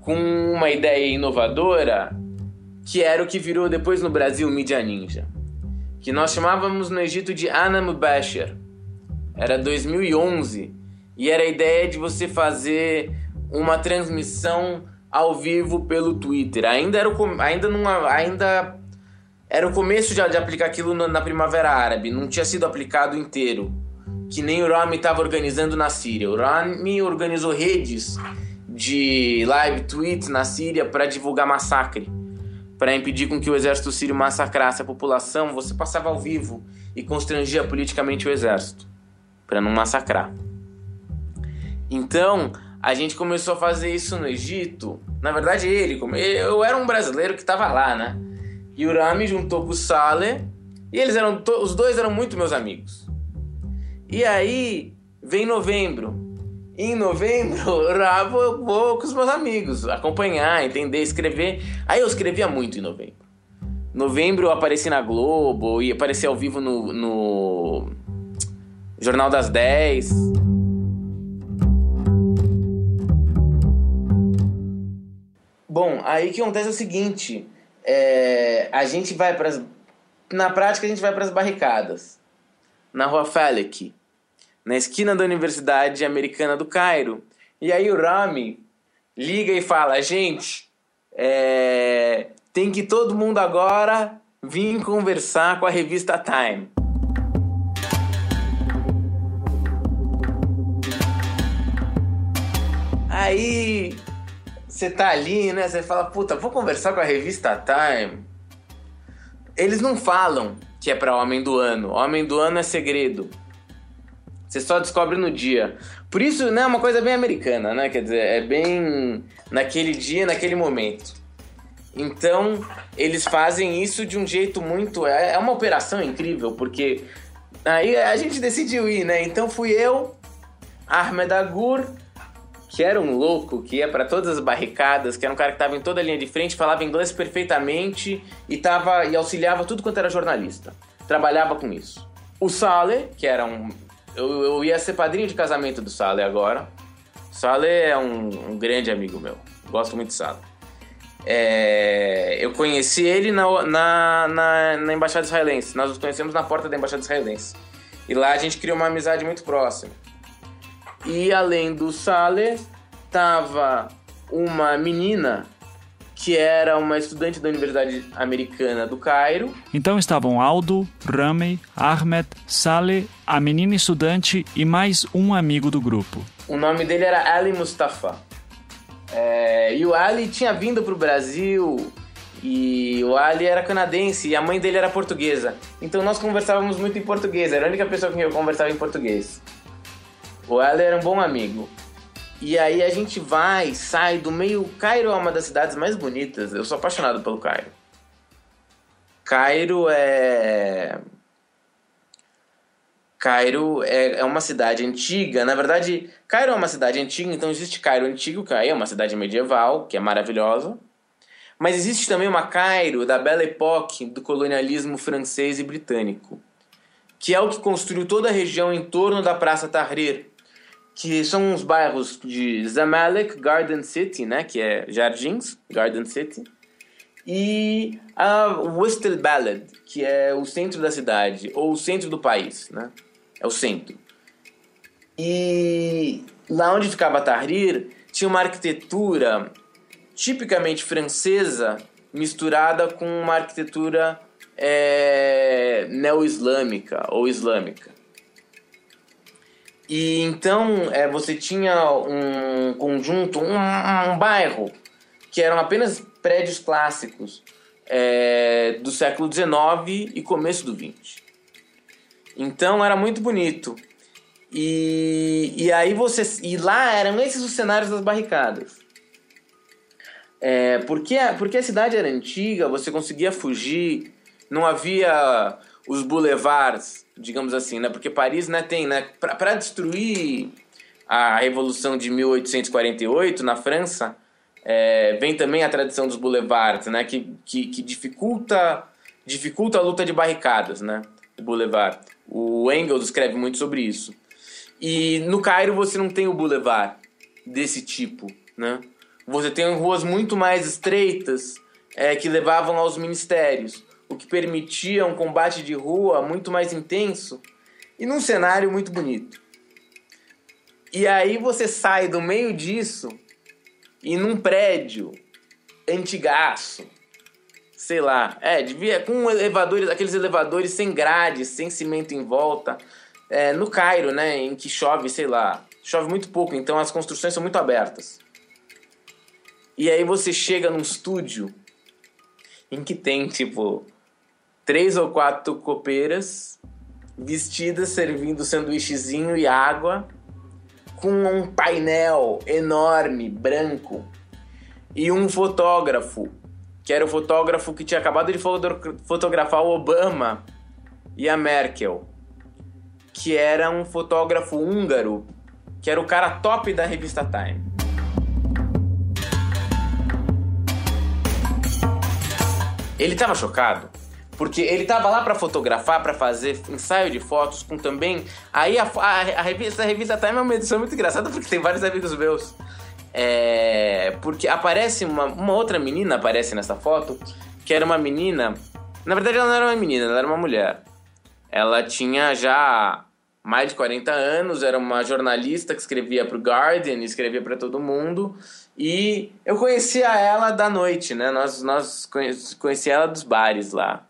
com uma ideia inovadora que era o que virou depois no Brasil Media Ninja, que nós chamávamos no Egito de Anam Basher. Era 2011 e era a ideia de você fazer uma transmissão ao vivo pelo Twitter. Ainda era o, ainda numa, ainda era o começo de, de aplicar aquilo na, na Primavera Árabe, não tinha sido aplicado inteiro. Que nem o Rami estava organizando na Síria. O Rami organizou redes de live tweets na Síria para divulgar massacre para impedir com que o exército sírio massacrasse a população, você passava ao vivo e constrangia politicamente o exército para não massacrar. Então, a gente começou a fazer isso no Egito. Na verdade, ele, eu era um brasileiro que estava lá, né? E o Rami juntou com o Saleh e eles eram os dois eram muito meus amigos. E aí, vem novembro, em novembro, <laughs> eu vou, vou com os meus amigos acompanhar, entender, escrever. Aí eu escrevia muito em novembro. Novembro eu apareci na Globo, e apareci ao vivo no, no Jornal das 10. Bom, aí o que acontece é o seguinte: é, a gente vai para Na prática, a gente vai para as barricadas. Na rua Falek na esquina da Universidade Americana do Cairo. E aí o Rami liga e fala: gente, é, tem que todo mundo agora vir conversar com a revista Time. Aí você tá ali, né? Você fala, puta, vou conversar com a revista Time. Eles não falam que é para Homem do Ano. Homem do Ano é segredo. Você só descobre no dia. Por isso, né, é uma coisa bem americana, né? Quer dizer, é bem naquele dia, naquele momento. Então, eles fazem isso de um jeito muito. É, é uma operação incrível, porque aí a gente decidiu ir, né? Então fui eu, Ahmed Agur, que era um louco, que ia para todas as barricadas, que era um cara que estava em toda a linha de frente, falava inglês perfeitamente e, tava, e auxiliava tudo quanto era jornalista. Trabalhava com isso. O Saleh, que era um eu, eu ia ser padrinho de casamento do Saleh agora. Saleh é um, um grande amigo meu. Gosto muito do Saleh. É, eu conheci ele na, na, na, na, Embaixada Israelense. Nós nos conhecemos na porta da Embaixada Israelense. E lá a gente criou uma amizade muito próxima. E além do Saleh, tava uma menina que era uma estudante da Universidade Americana do Cairo. Então estavam Aldo, Ramey, Ahmed, Saleh, a menina estudante e mais um amigo do grupo. O nome dele era Ali Mustafa. É, e o Ali tinha vindo para o Brasil e o Ali era canadense e a mãe dele era portuguesa. Então nós conversávamos muito em português, era a única pessoa com quem eu conversava em português. O Ali era um bom amigo. E aí a gente vai, sai do meio. Cairo é uma das cidades mais bonitas. Eu sou apaixonado pelo Cairo. Cairo é. Cairo é, é uma cidade antiga. Na verdade, Cairo é uma cidade antiga, então existe Cairo antigo, Cairo é uma cidade medieval, que é maravilhosa. Mas existe também uma Cairo da Belle Époque do colonialismo francês e britânico, que é o que construiu toda a região em torno da Praça Tahrir, que são os bairros de Zamalek, Garden City, né, que é Jardins, Garden City, e a Westel Balad, que é o centro da cidade, ou o centro do país, né? é o centro. E lá onde ficava Tahrir, tinha uma arquitetura tipicamente francesa misturada com uma arquitetura é, neo-islâmica ou islâmica. E então é, você tinha um conjunto, um, um, bairro, que eram apenas prédios clássicos é, do século XIX e começo do XX. Então era muito bonito. E, e aí você. E lá eram esses os cenários das barricadas. É, porque, porque a cidade era antiga, você conseguia fugir, não havia os boulevards, digamos assim, né? Porque Paris né, tem, né? Para destruir a Revolução de 1848 na França, é, vem também a tradição dos boulevards, né? Que, que, que, dificulta, dificulta a luta de barricadas, né? O boulevard. O Engels escreve muito sobre isso. E no Cairo você não tem o boulevard desse tipo, né? Você tem ruas muito mais estreitas é, que levavam aos ministérios, o que permitia um combate de rua muito mais intenso e num cenário muito bonito. E aí você sai do meio disso e num prédio antigaço, sei lá, é, devia com elevadores, aqueles elevadores sem grades, sem cimento em volta, é, no Cairo, né, em que chove, sei lá, chove muito pouco, então as construções são muito abertas. E aí você chega num estúdio em que tem, tipo, três ou quatro copeiras vestidas servindo sanduíchezinho e água com um painel enorme, branco e um fotógrafo, que era o fotógrafo que tinha acabado de fotografar o Obama e a Merkel que era um fotógrafo húngaro, que era o cara top da revista Time. Ele estava chocado, porque ele estava lá para fotografar, para fazer ensaio de fotos com também. Aí a, a, a, revista, a revista Time é uma edição muito engraçada <laughs> porque tem vários amigos meus. É, porque aparece uma, uma outra menina aparece nessa foto, que era uma menina. Na verdade, ela não era uma menina, ela era uma mulher. Ela tinha já mais de 40 anos, era uma jornalista que escrevia para o Guardian, escrevia para todo mundo. E eu conhecia ela da noite, né? Nós, nós conhecia ela dos bares lá.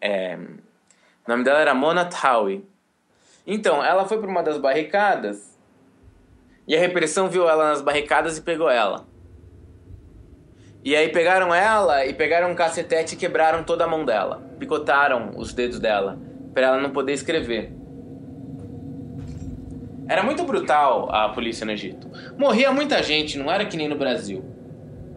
É, o nome dela era Mona Tawi. Então, ela foi para uma das barricadas e a repressão viu ela nas barricadas e pegou ela. E aí pegaram ela e pegaram um cacetete e quebraram toda a mão dela. Picotaram os dedos dela para ela não poder escrever. Era muito brutal a polícia no Egito. Morria muita gente, não era que nem no Brasil.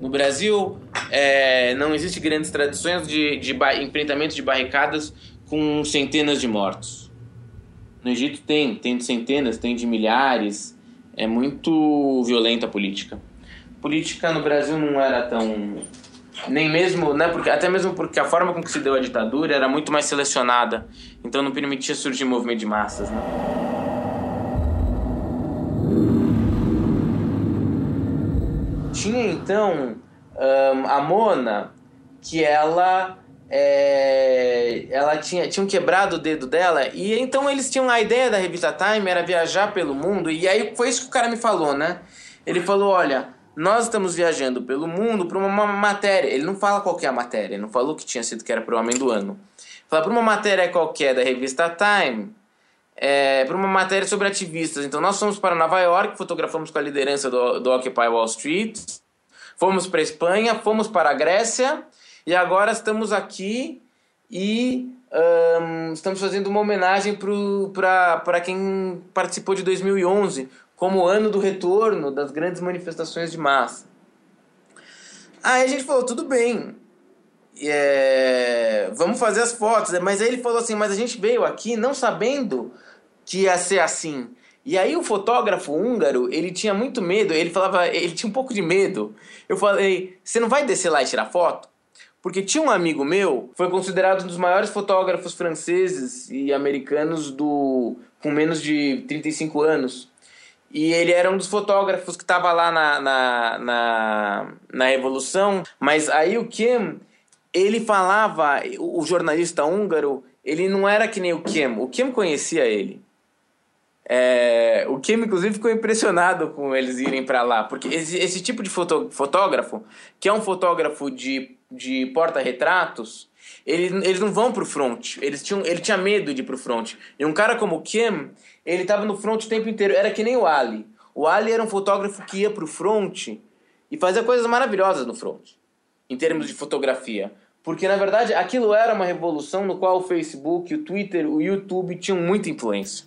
No Brasil, é, não existe grandes tradições de, de enfrentamento de barricadas com centenas de mortos. No Egito tem, tem de centenas, tem de milhares. É muito violenta a política. política no Brasil não era tão nem mesmo, né, porque até mesmo porque a forma com que se deu a ditadura era muito mais selecionada, então não permitia surgir movimento de massas, né? Tinha então um, a Mona, que ela é, ela tinha tinham quebrado o dedo dela e então eles tinham a ideia da revista Time era viajar pelo mundo e aí foi isso que o cara me falou, né? Ele falou, olha, nós estamos viajando pelo mundo para uma matéria. Ele não fala qual é a matéria, ele não falou que tinha sido que era para o Homem do Ano. Fala para uma matéria qualquer da revista Time, é, para uma matéria sobre ativistas. Então nós fomos para Nova York, fotografamos com a liderança do, do Occupy Wall Street, fomos para Espanha, fomos para a Grécia e agora estamos aqui e um, estamos fazendo uma homenagem para quem participou de 2011 como ano do retorno das grandes manifestações de massa. Aí a gente falou, tudo bem, é, vamos fazer as fotos. Mas aí ele falou assim, mas a gente veio aqui não sabendo que ia ser assim. E aí o fotógrafo húngaro, ele tinha muito medo, ele falava, ele tinha um pouco de medo. Eu falei, você não vai descer lá e tirar foto? Porque tinha um amigo meu, foi considerado um dos maiores fotógrafos franceses e americanos do com menos de 35 anos. E ele era um dos fotógrafos que estava lá na, na, na, na Revolução. Mas aí o Kim, ele falava, o jornalista húngaro, ele não era que nem o Kim. O Kim conhecia ele. É, o Kim, inclusive, ficou impressionado com eles irem para lá, porque esse, esse tipo de foto, fotógrafo, que é um fotógrafo de, de porta-retratos, eles, eles não vão pro front. Eles tinham, ele tinha medo de ir pro front. E um cara como o Kim, ele tava no front o tempo inteiro. Era que nem o Ali. O Ali era um fotógrafo que ia pro front e fazia coisas maravilhosas no front, em termos de fotografia. Porque, na verdade, aquilo era uma revolução no qual o Facebook, o Twitter, o YouTube tinham muita influência.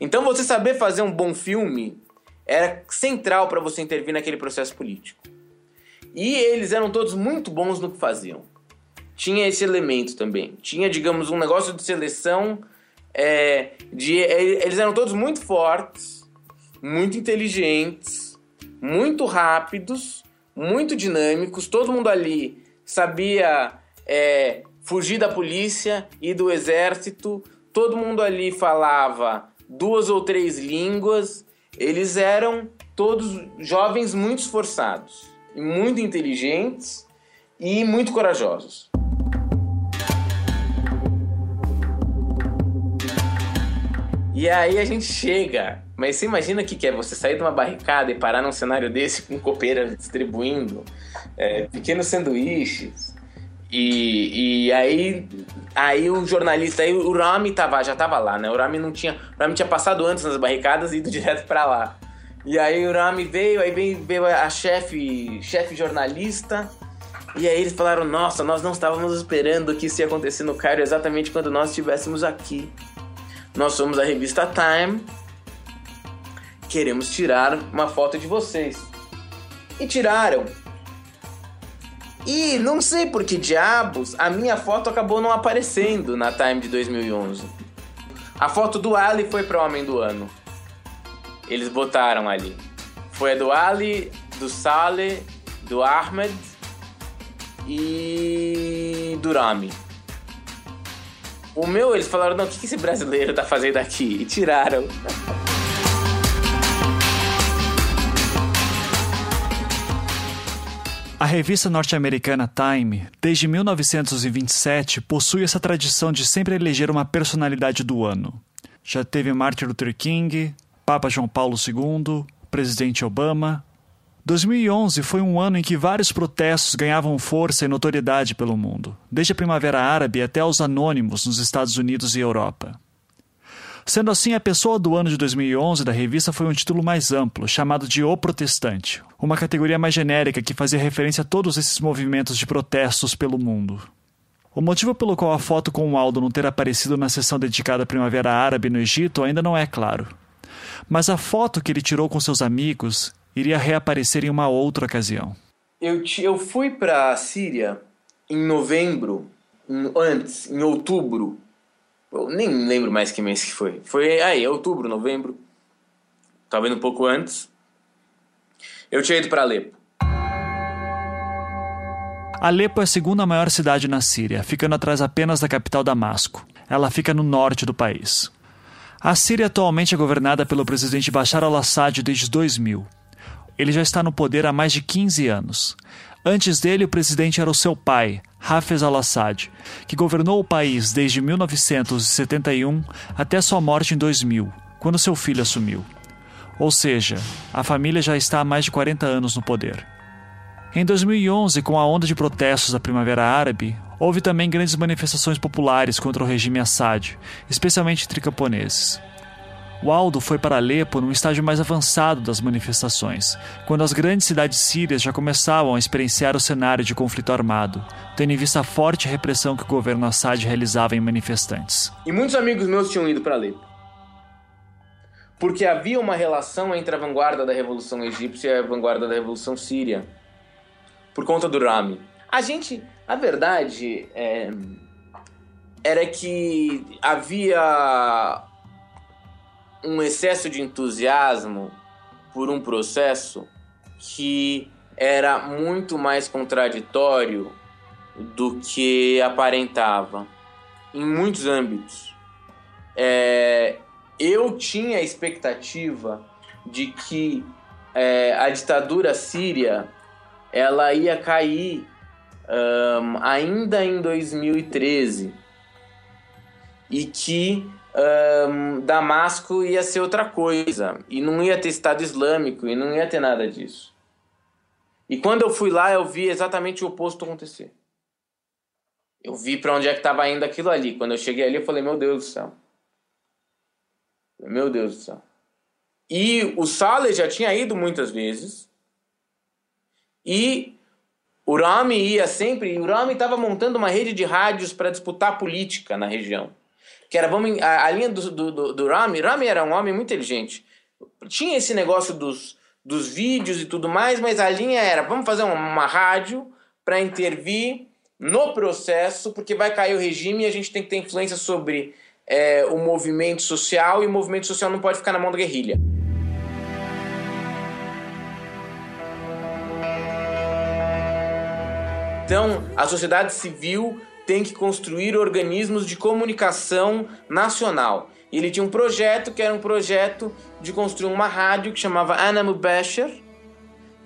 Então, você saber fazer um bom filme era central para você intervir naquele processo político. E eles eram todos muito bons no que faziam. Tinha esse elemento também. Tinha, digamos, um negócio de seleção. É, de, eles eram todos muito fortes, muito inteligentes, muito rápidos, muito dinâmicos. Todo mundo ali sabia é, fugir da polícia e do exército. Todo mundo ali falava duas ou três línguas. Eles eram todos jovens muito esforçados, muito inteligentes e muito corajosos. E aí a gente chega. Mas você imagina o que, que é você sair de uma barricada e parar num cenário desse com copeira distribuindo é, pequenos sanduíches. E, e aí, aí o jornalista, aí o Rami tava, já tava lá, né? O Rami não tinha. O Rami tinha passado antes nas barricadas e ido <laughs> direto para lá. E aí o Rami veio, aí veio, veio a chefe, chefe jornalista. E aí eles falaram: Nossa, nós não estávamos esperando que isso ia acontecer no Cairo exatamente quando nós estivéssemos aqui. Nós somos a revista Time. Queremos tirar uma foto de vocês. E tiraram. E não sei por que diabos a minha foto acabou não aparecendo na Time de 2011. A foto do Ali foi para Homem do Ano. Eles botaram ali. Foi a do Ali, do Saleh, do Ahmed e do Rami. O meu, eles falaram, não, o que esse brasileiro tá fazendo aqui? E tiraram. A revista norte-americana Time, desde 1927, possui essa tradição de sempre eleger uma personalidade do ano. Já teve Martin Luther King, Papa João Paulo II, Presidente Obama. 2011 foi um ano em que vários protestos ganhavam força e notoriedade pelo mundo, desde a Primavera Árabe até os anônimos nos Estados Unidos e Europa. Sendo assim, a pessoa do ano de 2011 da revista foi um título mais amplo, chamado de O Protestante, uma categoria mais genérica que fazia referência a todos esses movimentos de protestos pelo mundo. O motivo pelo qual a foto com o Aldo não ter aparecido na sessão dedicada à Primavera Árabe no Egito ainda não é claro. Mas a foto que ele tirou com seus amigos iria reaparecer em uma outra ocasião. Eu, eu fui para a Síria em novembro, em, antes, em outubro, eu nem lembro mais que mês que foi. Foi aí, outubro, novembro. Talvez um pouco antes. Eu tinha ido para Alepo. Alepo é a segunda maior cidade na Síria, ficando atrás apenas da capital Damasco. Ela fica no norte do país. A Síria atualmente é governada pelo presidente Bashar al-Assad desde 2000. Ele já está no poder há mais de 15 anos. Antes dele, o presidente era o seu pai, Hafez al-Assad, que governou o país desde 1971 até sua morte em 2000, quando seu filho assumiu. Ou seja, a família já está há mais de 40 anos no poder. Em 2011, com a onda de protestos da Primavera Árabe, houve também grandes manifestações populares contra o regime Assad, especialmente entre camponeses. O Aldo foi para Alepo num estágio mais avançado das manifestações, quando as grandes cidades sírias já começavam a experienciar o cenário de conflito armado, tendo em vista a forte repressão que o governo Assad realizava em manifestantes. E muitos amigos meus tinham ido para Alepo. Porque havia uma relação entre a vanguarda da Revolução Egípcia e a vanguarda da Revolução Síria. Por conta do Rami. A gente, a verdade é, era que havia um excesso de entusiasmo por um processo que era muito mais contraditório do que aparentava em muitos âmbitos. É, eu tinha a expectativa de que é, a ditadura síria ela ia cair um, ainda em 2013 e que um, Damasco ia ser outra coisa. E não ia ter Estado Islâmico, e não ia ter nada disso. E quando eu fui lá, eu vi exatamente o oposto acontecer. Eu vi para onde é que estava indo aquilo ali. Quando eu cheguei ali, eu falei: Meu Deus do céu. Meu Deus do céu. E o Saleh já tinha ido muitas vezes. E o Rami ia sempre. E o Rami estava montando uma rede de rádios para disputar política na região. Que era vamos, a, a linha do, do, do Rami. Rami era um homem muito inteligente. Tinha esse negócio dos, dos vídeos e tudo mais, mas a linha era: vamos fazer uma, uma rádio para intervir no processo, porque vai cair o regime e a gente tem que ter influência sobre é, o movimento social e o movimento social não pode ficar na mão da guerrilha. Então, a sociedade civil tem que construir organismos de comunicação nacional. E ele tinha um projeto que era um projeto de construir uma rádio que chamava Anamu Basher,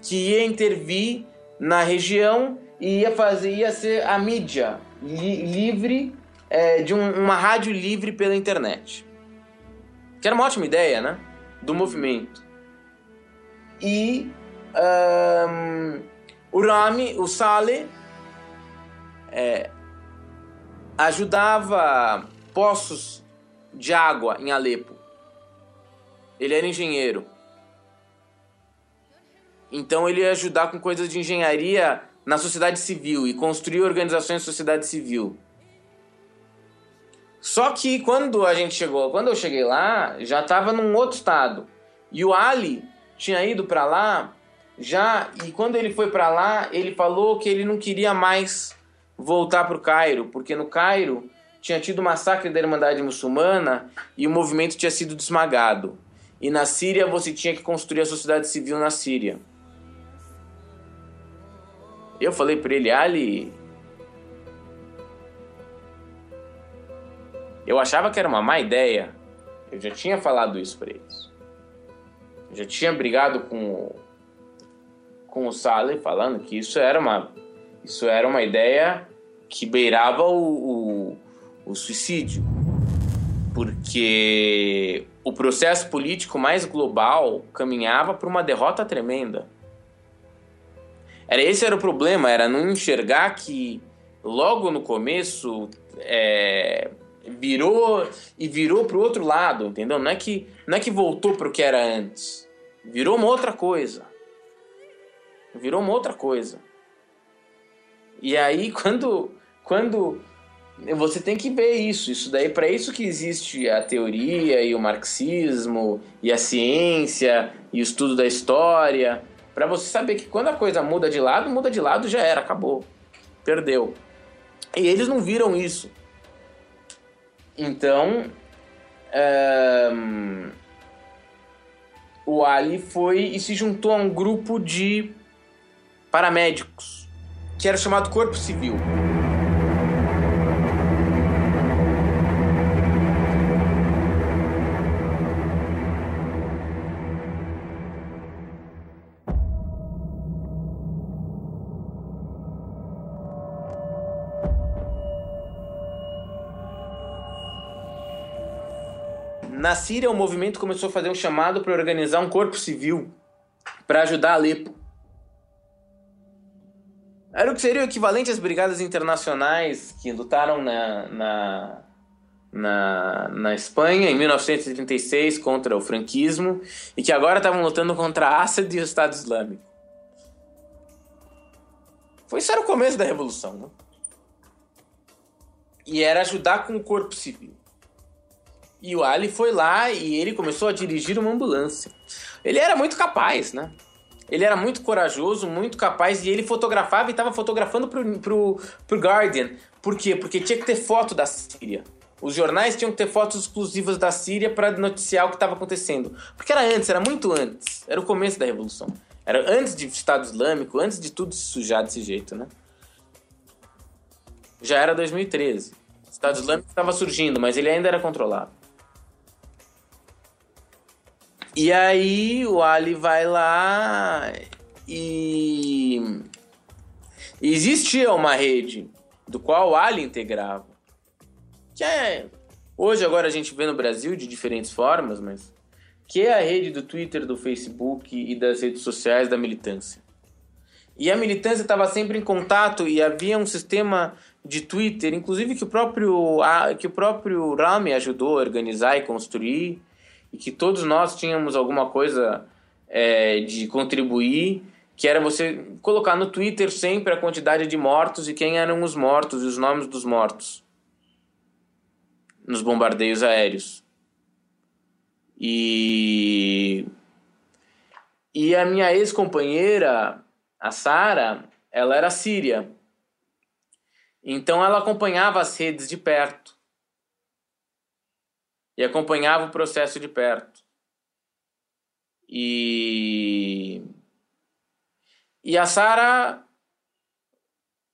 que ia intervir na região e ia fazer, ia ser a mídia li, livre é, de um, uma rádio livre pela internet. Que era uma ótima ideia, né? Do movimento. E um, o Rami, o Saleh, é, ajudava poços de água em Alepo. Ele era engenheiro. Então ele ia ajudar com coisas de engenharia na sociedade civil e construir organizações de sociedade civil. Só que quando a gente chegou, quando eu cheguei lá, já estava num outro estado. E o Ali tinha ido para lá já e quando ele foi para lá, ele falou que ele não queria mais voltar para o Cairo, porque no Cairo tinha tido o massacre da Irmandade Muçulmana e o movimento tinha sido desmagado. E na Síria você tinha que construir a sociedade civil na Síria. Eu falei para ele, Ali. Eu achava que era uma má ideia. Eu já tinha falado isso para eles. Eu já tinha brigado com com o Saleh falando que isso era uma isso era uma ideia que beirava o, o, o suicídio. Porque o processo político mais global caminhava para uma derrota tremenda. Era esse era o problema, era não enxergar que logo no começo é, virou e virou para o outro lado, entendeu? Não é que não é que voltou para o que era antes, virou uma outra coisa, virou uma outra coisa. E aí <laughs> quando quando você tem que ver isso, isso daí para isso que existe a teoria e o marxismo e a ciência e o estudo da história para você saber que quando a coisa muda de lado, muda de lado já era, acabou. Perdeu. E eles não viram isso. Então, um, o Ali foi e se juntou a um grupo de paramédicos, que era chamado Corpo Civil. Na Síria, o movimento começou a fazer um chamado para organizar um corpo civil para ajudar Alepo. Era o que seria o equivalente às brigadas internacionais que lutaram na, na, na, na Espanha em 1936 contra o franquismo e que agora estavam lutando contra Assad e o Estado Islâmico. Foi isso era o começo da revolução, né? E era ajudar com o corpo civil. E o Ali foi lá e ele começou a dirigir uma ambulância. Ele era muito capaz, né? Ele era muito corajoso, muito capaz e ele fotografava e estava fotografando pro, pro, pro Guardian. Por quê? Porque tinha que ter foto da Síria. Os jornais tinham que ter fotos exclusivas da Síria para noticiar o que estava acontecendo. Porque era antes, era muito antes. Era o começo da revolução. Era antes de Estado Islâmico, antes de tudo se sujar desse jeito, né? Já era 2013. O Estado Islâmico estava surgindo, mas ele ainda era controlado. E aí o Ali vai lá e existia uma rede do qual o Ali integrava. Que é Hoje, agora a gente vê no Brasil de diferentes formas, mas que é a rede do Twitter, do Facebook e das redes sociais da militância. E a militância estava sempre em contato e havia um sistema de Twitter, inclusive que o próprio que o próprio Rami ajudou a organizar e construir, e que todos nós tínhamos alguma coisa é, de contribuir, que era você colocar no Twitter sempre a quantidade de mortos e quem eram os mortos e os nomes dos mortos nos bombardeios aéreos. E e a minha ex-companheira, a Sara, ela era síria. Então ela acompanhava as redes de perto. E acompanhava o processo de perto. E e a Sara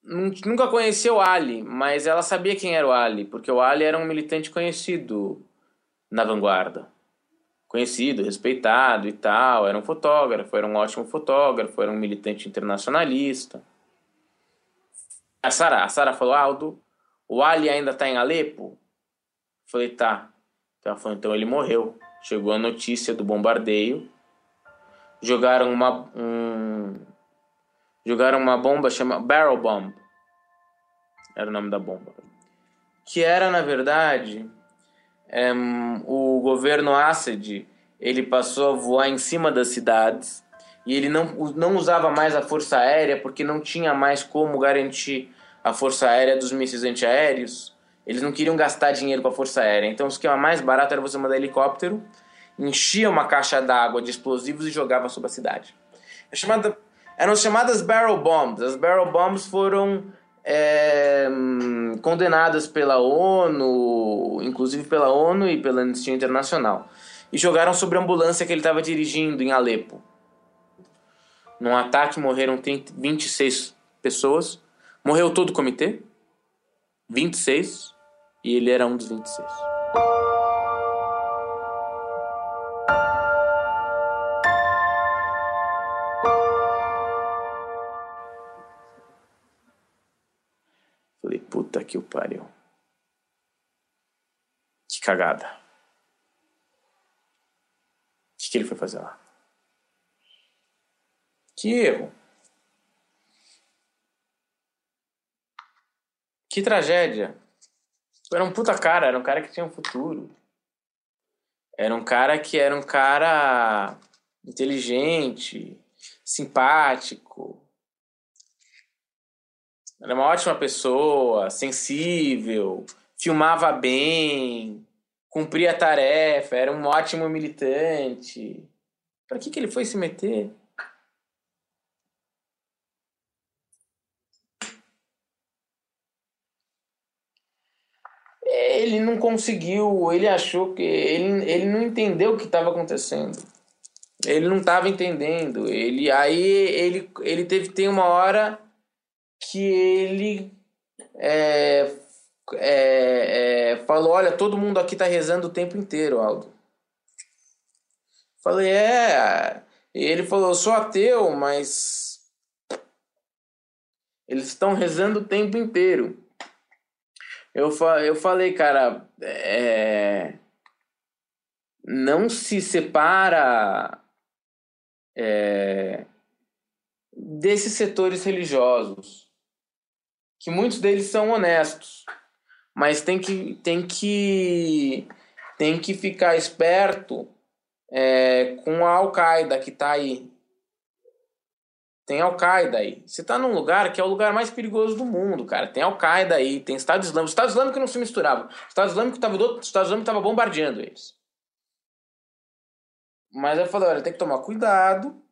nunca conheceu Ali, mas ela sabia quem era o Ali, porque o Ali era um militante conhecido na vanguarda. Conhecido, respeitado e tal, era um fotógrafo, era um ótimo fotógrafo, era um militante internacionalista. A Sara, a Sara falou: "Aldo, o Ali ainda está em Alepo?" falei: "Tá". Então "Então ele morreu". Chegou a notícia do bombardeio. Jogaram uma um, jogaram uma bomba chamada Barrel Bomb. Era o nome da bomba. Que era, na verdade, é, o governo Assad, ele passou a voar em cima das cidades e ele não, não usava mais a força aérea porque não tinha mais como garantir a força aérea dos mísseis antiaéreos. Eles não queriam gastar dinheiro com a força aérea. Então o esquema mais barato era você mandar helicóptero, enchia uma caixa d'água de explosivos e jogava sobre a cidade. É chamada eram chamadas barrel bombs. As barrel bombs foram é, condenadas pela ONU, inclusive pela ONU e pela Anistia Internacional, e jogaram sobre a ambulância que ele estava dirigindo em Alepo. Num ataque morreram 26 pessoas. Morreu todo o comitê, 26, e ele era um dos 26. Puta que o pariu. Que cagada. O que, que ele foi fazer lá? Que erro. Que tragédia. Era um puta cara, era um cara que tinha um futuro. Era um cara que era um cara inteligente, simpático, era uma ótima pessoa, sensível, filmava bem, cumpria a tarefa, era um ótimo militante. Para que, que ele foi se meter? Ele não conseguiu, ele achou que. Ele, ele não entendeu o que estava acontecendo. Ele não estava entendendo. Ele aí ele, ele teve tem uma hora que ele é, é, é, falou: Olha, todo mundo aqui tá rezando o tempo inteiro, Aldo. Falei: É. Ele falou: Eu sou ateu, mas. Eles estão rezando o tempo inteiro. Eu, fa eu falei, cara, é, não se separa é, desses setores religiosos que muitos deles são honestos, mas tem que tem que tem que ficar esperto é, com a Al-Qaeda que está aí. Tem Al-Qaeda aí. Você está num lugar que é o lugar mais perigoso do mundo, cara. Tem Al-Qaeda aí, tem Estado Islâmico. O Estado Islâmico não se misturava. O Estado Islâmico estava Estado Islâmico estava bombardeando eles. Mas eu falei, olha, tem que tomar cuidado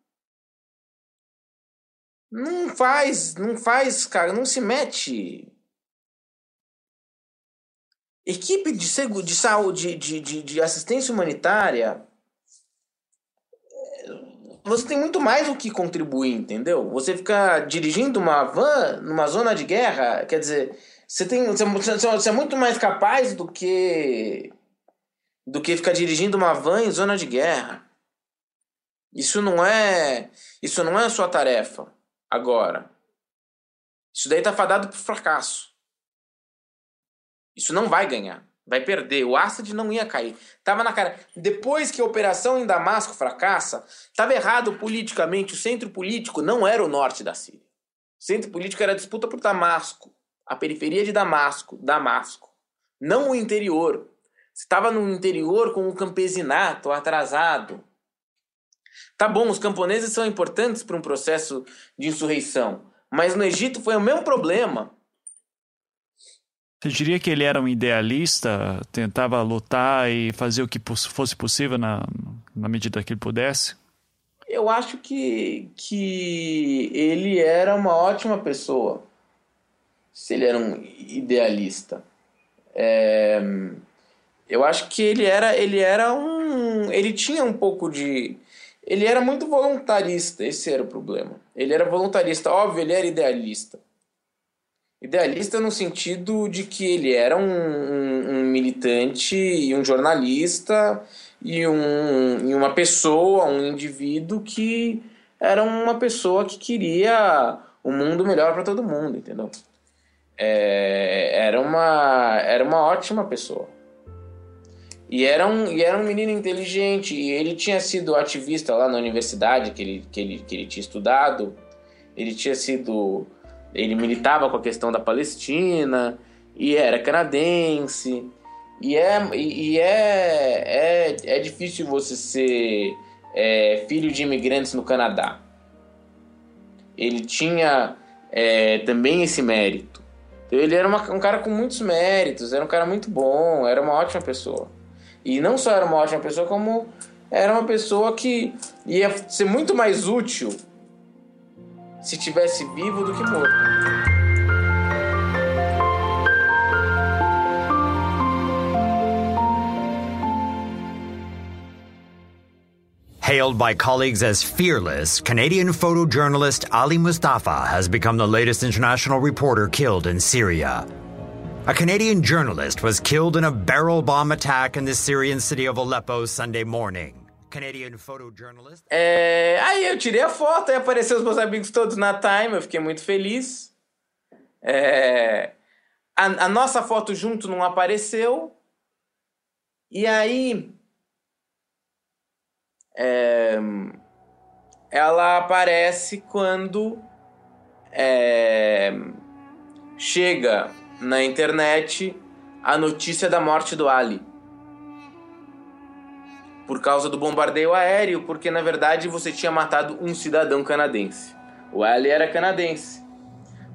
não faz, não faz, cara, não se mete. Equipe de, de saúde, de, de, de assistência humanitária, você tem muito mais o que contribuir, entendeu? Você ficar dirigindo uma van numa zona de guerra, quer dizer, você, tem, você, você é muito mais capaz do que do que ficar dirigindo uma van em zona de guerra. Isso não é, isso não é a sua tarefa. Agora, isso daí tá fadado pro fracasso. Isso não vai ganhar. Vai perder. O Assad não ia cair. Tava na cara. Depois que a operação em Damasco fracassa, estava errado politicamente. O centro político não era o norte da Síria. O centro político era a disputa por Damasco, a periferia de Damasco, Damasco, não o interior. Estava no interior com o campesinato atrasado. Tá bom, os camponeses são importantes para um processo de insurreição, mas no Egito foi o mesmo problema. Você diria que ele era um idealista, tentava lutar e fazer o que fosse possível na, na medida que ele pudesse? Eu acho que, que ele era uma ótima pessoa. Se ele era um idealista. É, eu acho que ele era, ele era um. Ele tinha um pouco de. Ele era muito voluntarista, esse era o problema. Ele era voluntarista, óbvio, ele era idealista. Idealista no sentido de que ele era um, um, um militante e um jornalista e, um, e uma pessoa, um indivíduo que era uma pessoa que queria um mundo melhor para todo mundo, entendeu? É, era, uma, era uma ótima pessoa. E era, um, e era um menino inteligente, e ele tinha sido ativista lá na universidade que ele, que ele, que ele tinha estudado, ele tinha sido ele militava com a questão da Palestina e era canadense. E é, e é, é, é difícil você ser é, filho de imigrantes no Canadá. Ele tinha é, também esse mérito. Então, ele era uma, um cara com muitos méritos, era um cara muito bom, era uma ótima pessoa. E não só era uma ótima pessoa, como era uma pessoa que ia ser muito mais útil se tivesse vivo do que morto. Hailed by colleagues as fearless, Canadian photojournalist Ali Mustafa has become the latest international reporter killed in Syria. A Canadian journalist was killed in a barrel bomb attack in the Syrian city of Aleppo Sunday morning. É, aí eu tirei a foto, e apareceu os meus amigos todos na time, eu fiquei muito feliz. É, a, a nossa foto junto não apareceu. E aí. É, ela aparece quando é, chega na internet a notícia da morte do Ali por causa do bombardeio aéreo, porque na verdade você tinha matado um cidadão canadense. O Ali era canadense.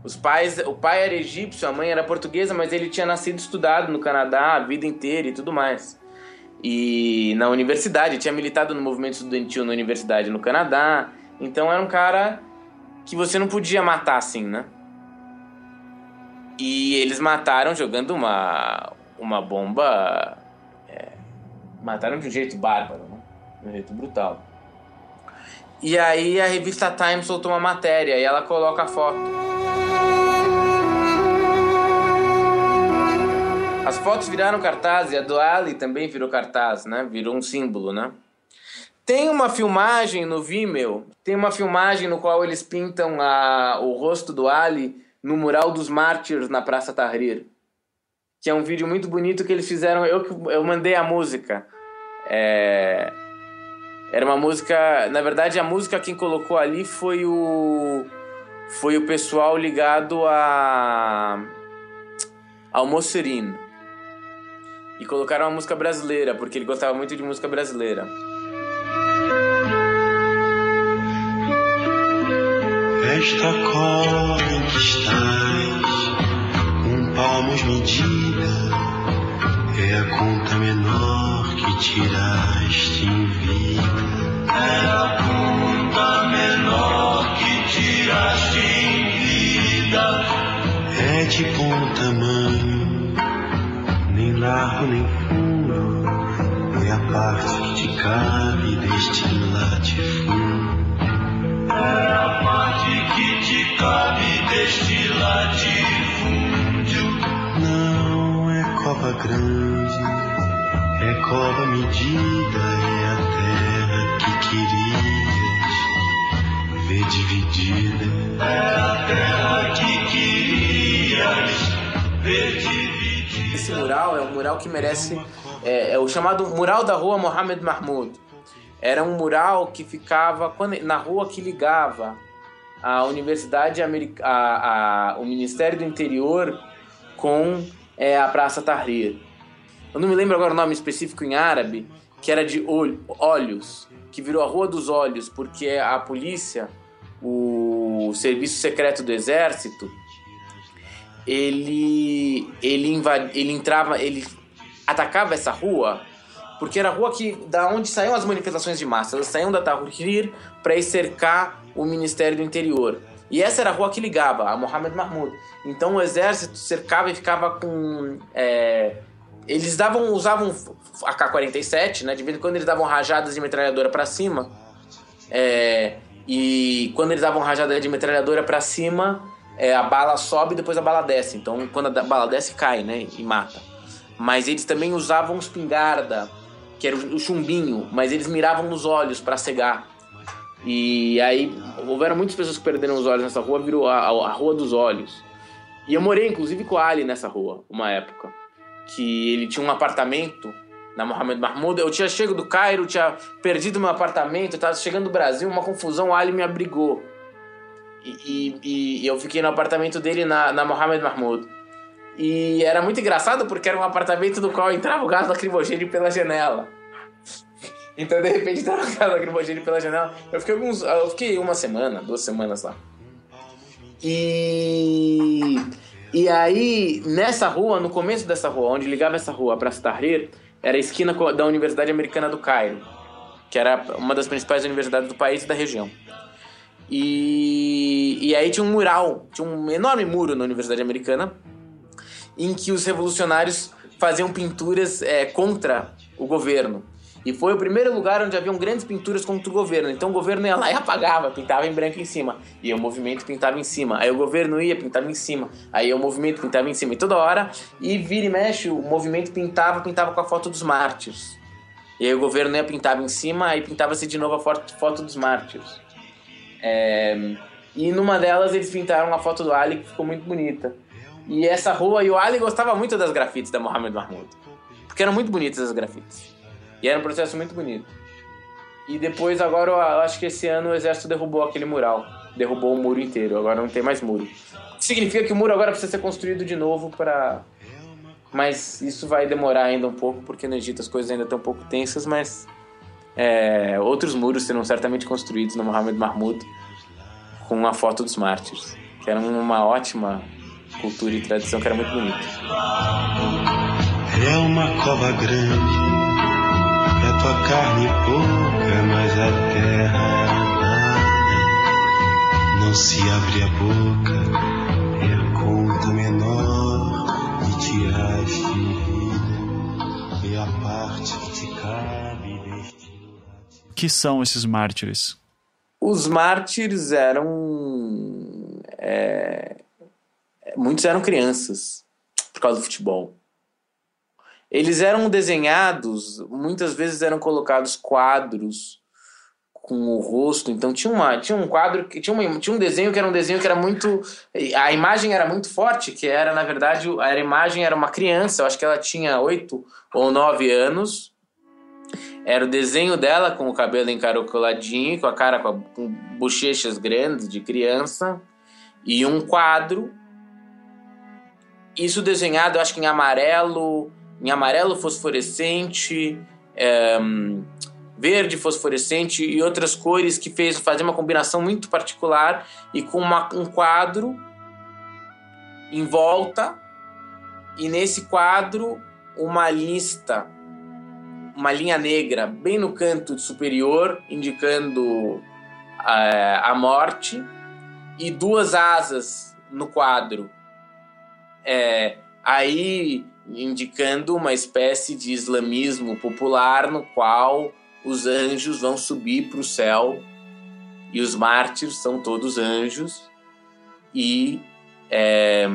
Os pais, o pai era egípcio, a mãe era portuguesa, mas ele tinha nascido estudado no Canadá a vida inteira e tudo mais. E na universidade, tinha militado no movimento estudantil na universidade no Canadá. Então era um cara que você não podia matar assim, né? E eles mataram jogando uma, uma bomba Mataram de um jeito bárbaro, né? De um jeito brutal. E aí a revista Time soltou uma matéria e ela coloca a foto. As fotos viraram cartaz e a do Ali também virou cartaz, né? Virou um símbolo, né? Tem uma filmagem no Vimeo, tem uma filmagem no qual eles pintam a, o rosto do Ali no mural dos mártires na Praça Tahrir. Que é um vídeo muito bonito que eles fizeram. Eu, eu mandei a música. É... Era uma música. Na verdade, a música quem colocou ali foi o. Foi o pessoal ligado a. ao Mocerin. E colocaram uma música brasileira, porque ele gostava muito de música brasileira. Esta palmos medida é a conta menor que tiraste em vida. É a conta menor que tiraste em vida. É de bom tamanho, nem largo nem fundo. É a parte que te cabe deste latifúndio. É a parte que te cabe deste latifúndio. Grande é cova medida, é a terra que querias ver dividida. É a terra que querias ver dividida. Esse mural é um mural que merece. É, é o chamado Mural da Rua Mohamed Mahmoud. Era um mural que ficava na rua que ligava a Universidade Americana, a, a- o Ministério do Interior com é, a Praça Tahrir. Eu não me lembro agora o nome específico em árabe, que era de olho- olhos, que virou a Rua dos Olhos, porque a polícia, o Serviço Secreto do Exército, ele ele invad, ele entrava, ele atacava essa rua porque era a rua que da onde saíam as manifestações de massa. Elas saíam da Tahrir para ir cercar o Ministério do Interior. E essa era a rua que ligava a Mohamed Mahmoud. Então o exército cercava e ficava com é, eles davam usavam AK-47, né? De vez em quando eles davam rajadas de metralhadora para cima. É, e quando eles davam rajada de metralhadora para cima, é, a bala sobe e depois a bala desce. Então, quando a bala desce, cai, né? E mata. Mas eles também usavam espingarda, que era o chumbinho, mas eles miravam nos olhos para cegar. E aí, houveram muitas pessoas que perderam os olhos nessa rua, virou a, a, Rua dos Olhos. E eu morei, inclusive, com o Ali nessa rua, uma época. Que ele tinha um apartamento na Mohamed Mahmoud. Eu tinha chego do Cairo, tinha perdido meu apartamento, eu tava chegando do Brasil, uma confusão, o Ali me abrigou. E, e- e eu fiquei no apartamento dele na, na Mohamed Mahmoud. E era muito engraçado porque era um apartamento do qual entrava o gás lacrimogêneo pela janela. Então, de repente, <laughs> entrava o gás lacrimogêneo pela janela. Eu fiquei, alguns, eu fiquei uma semana, duas semanas lá. E, e aí, nessa rua, no começo dessa rua, onde ligava essa rua para Tahrir, era a esquina da Universidade Americana do Cairo, que era uma das principais universidades do país e da região. E, e aí tinha um mural, tinha um enorme muro na Universidade Americana, em que os revolucionários faziam pinturas é, contra o governo. E foi o primeiro lugar onde haviam grandes pinturas contra o governo. Então o governo ia lá e <laughs> apagava, pintava em branco em cima. E o movimento pintava em cima. Aí o governo ia, pintava em cima. Aí o movimento pintava em cima. E toda hora, e vira e mexe, o movimento pintava, pintava com a foto dos mártires. E aí o governo ia, pintava em cima, aí pintava-se de novo a foto, dos mártires. É, e numa delas eles pintaram a foto do Ali, que ficou muito bonita. E essa rua, e o Ali gostava muito das grafites da Mohamed Mahmoud. Porque eram muito bonitas as grafites. E era um processo muito bonito. E depois, agora, eu acho que esse ano o exército derrubou aquele mural. Derrubou o muro inteiro, agora não tem mais muro. Significa que o muro agora precisa ser construído de novo para. Mas isso vai demorar ainda um pouco, porque no Egito as coisas ainda estão um pouco tensas, mas. é, outros muros serão certamente construídos no Mohamed Mahmoud com a foto dos mártires, que era uma ótima cultura e tradição que era muito bonita. É uma cova grande, tua carne pouca, mas a terra nada. Não se abre a boca, é a conta menor que te hás ferida, é a parte que te cabe deste Que são esses mártires? Os mártires eram. é, muitos eram crianças, por causa do futebol. Eles eram desenhados, muitas vezes eram colocados quadros com o rosto. Então tinha, uma, tinha um quadro, que tinha, uma, tinha um desenho que era um desenho que era muito. A imagem era muito forte, que era, na verdade, a imagem era uma criança, eu acho que ela tinha oito ou nove anos. Era o desenho dela com o cabelo encaracoladinho, com a cara com, a, com bochechas grandes de criança, e um quadro. Isso desenhado, eu acho que em amarelo, em amarelo fosforescente, é, verde fosforescente e outras cores que fez fazer uma combinação muito particular e com uma, um quadro em volta e nesse quadro uma lista uma linha negra bem no canto superior, indicando a, a morte, e duas asas no quadro. É, aí indicando uma espécie de islamismo popular no qual os anjos vão subir para o céu e os mártires são todos anjos e é,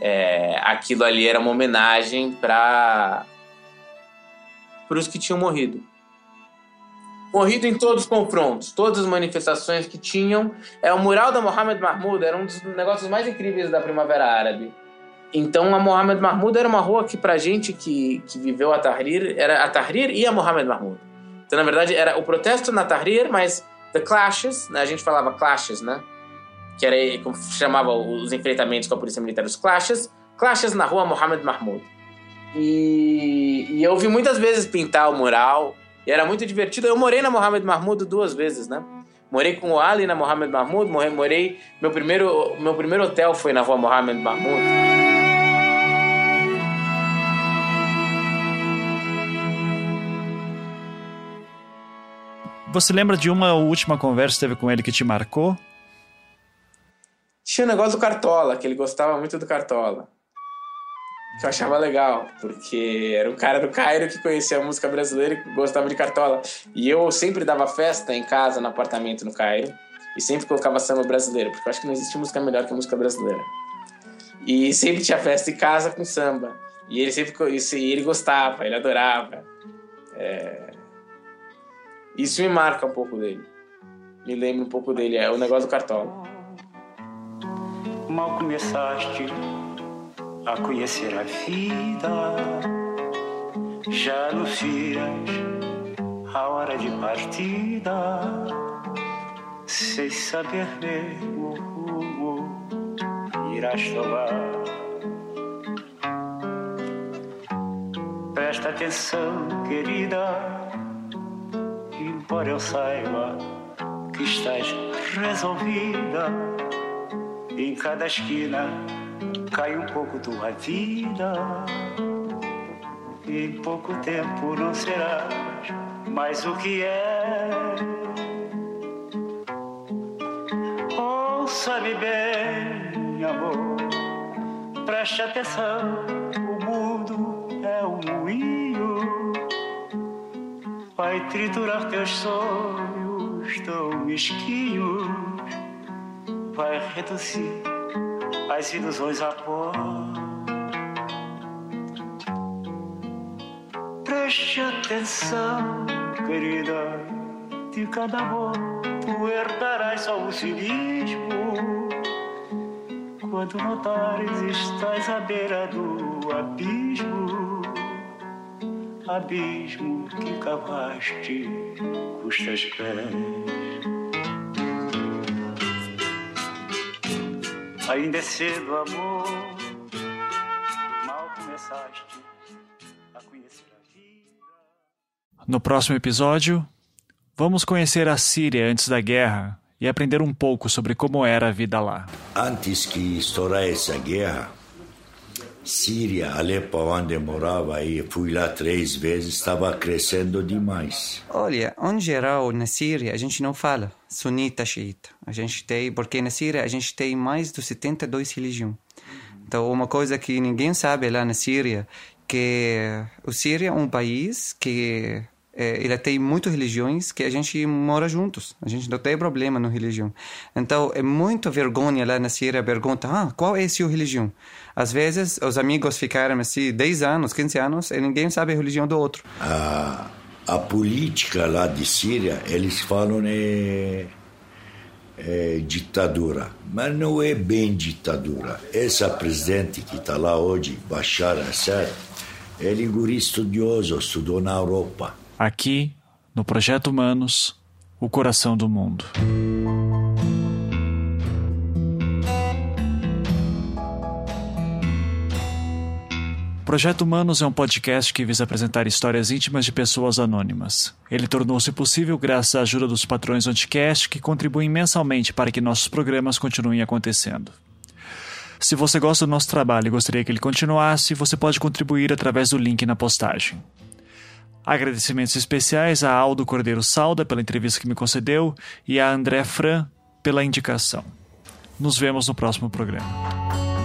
é, aquilo ali era uma homenagem para para os que tinham morrido. Morrido em todos os confrontos, todas as manifestações que tinham. É o mural da Mohamed Mahmoud, era um dos negócios mais incríveis da Primavera Árabe. Então a Mohamed Mahmoud era uma rua que pra gente que, que viveu a Tahrir, era a Tahrir e a Mohamed Mahmoud. Então na verdade era o protesto na Tahrir, mas the clashes, né? a gente falava clashes, né? Que era como chamava os enfrentamentos com a polícia militar, os clashes, clashes na rua Mohamed Mahmoud. E, e eu vi muitas vezes pintar o mural, e era muito divertido. Eu morei na Mohamed Mahmoud duas vezes, né? Morei com o Ali na Mohamed Mahmoud, morei, meu primeiro, meu primeiro hotel foi na rua Mohamed Mahmoud. Você lembra de uma última conversa que teve com ele que te marcou? Tinha o um negócio do Cartola, que ele gostava muito do Cartola que eu achava legal, porque era um cara do Cairo que conhecia a música brasileira e gostava de cartola. E eu sempre dava festa em casa, no apartamento no Cairo, e sempre colocava samba brasileiro, porque eu acho que não existe música melhor que a música brasileira. E sempre tinha festa em casa com samba. E ele sempre e ele gostava, ele adorava. É... Isso me marca um pouco dele. Me lembra um pouco dele, é o negócio do cartola. Mal começaste a conhecer a vida. Já anuncias a hora de partida, sem saber mesmo irás tomar. Presta atenção, querida, embora eu saiba que estás resolvida em cada esquina cai um pouco tua vida. Em pouco tempo não serás mais o que é. Ouça-me bem, amor, preste atenção. O mundo é um moinho, vai triturar teus sonhos tão mesquinhos, vai reduzir as ilusões a pó. Preste atenção, querida, de cada amor tu herdarás só o cinismo. Quando notares estás à beira do abismo, abismo que cavaste custas pés. Ainda é cedo, amor. Mal começaste a conhecer a vida. No próximo episódio, vamos conhecer a Síria antes da guerra e aprender um pouco sobre como era a vida lá. Antes que estourasse a guerra, Síria, Alepo, onde morava aí, fui lá três vezes, estava crescendo demais. Olha, em geral, na Síria, a gente não fala sunita, xiita. A gente tem, porque na Síria a gente tem mais de 72 religiões. Então, uma coisa que ninguém sabe lá na Síria, que o Síria é um país que é, ele tem muitas religiões que a gente mora juntos. A gente não tem problema na religião. Então, é muita vergonha lá na Síria perguntar, ah, qual é a sua religião? Às vezes, os amigos ficaram assim 10 anos, 15 anos e ninguém sabe a religião do outro. A, a política lá de Síria, eles falam é, é ditadura, mas não é bem ditadura. Essa presidente que está lá hoje, Bashar Assad, ele é guri estudioso, estudou na Europa. Aqui, no Projeto Humanos, o coração do mundo. Projeto Humanos é um podcast que visa apresentar histórias íntimas de pessoas anônimas. Ele tornou-se possível graças à ajuda dos patrões Anticast que contribuem mensalmente para que nossos programas continuem acontecendo. Se você gosta do nosso trabalho e gostaria que ele continuasse, você pode contribuir através do link na postagem. Agradecimentos especiais a Aldo Cordeiro Salda pela entrevista que me concedeu e a André Fran pela indicação. Nos vemos no próximo programa.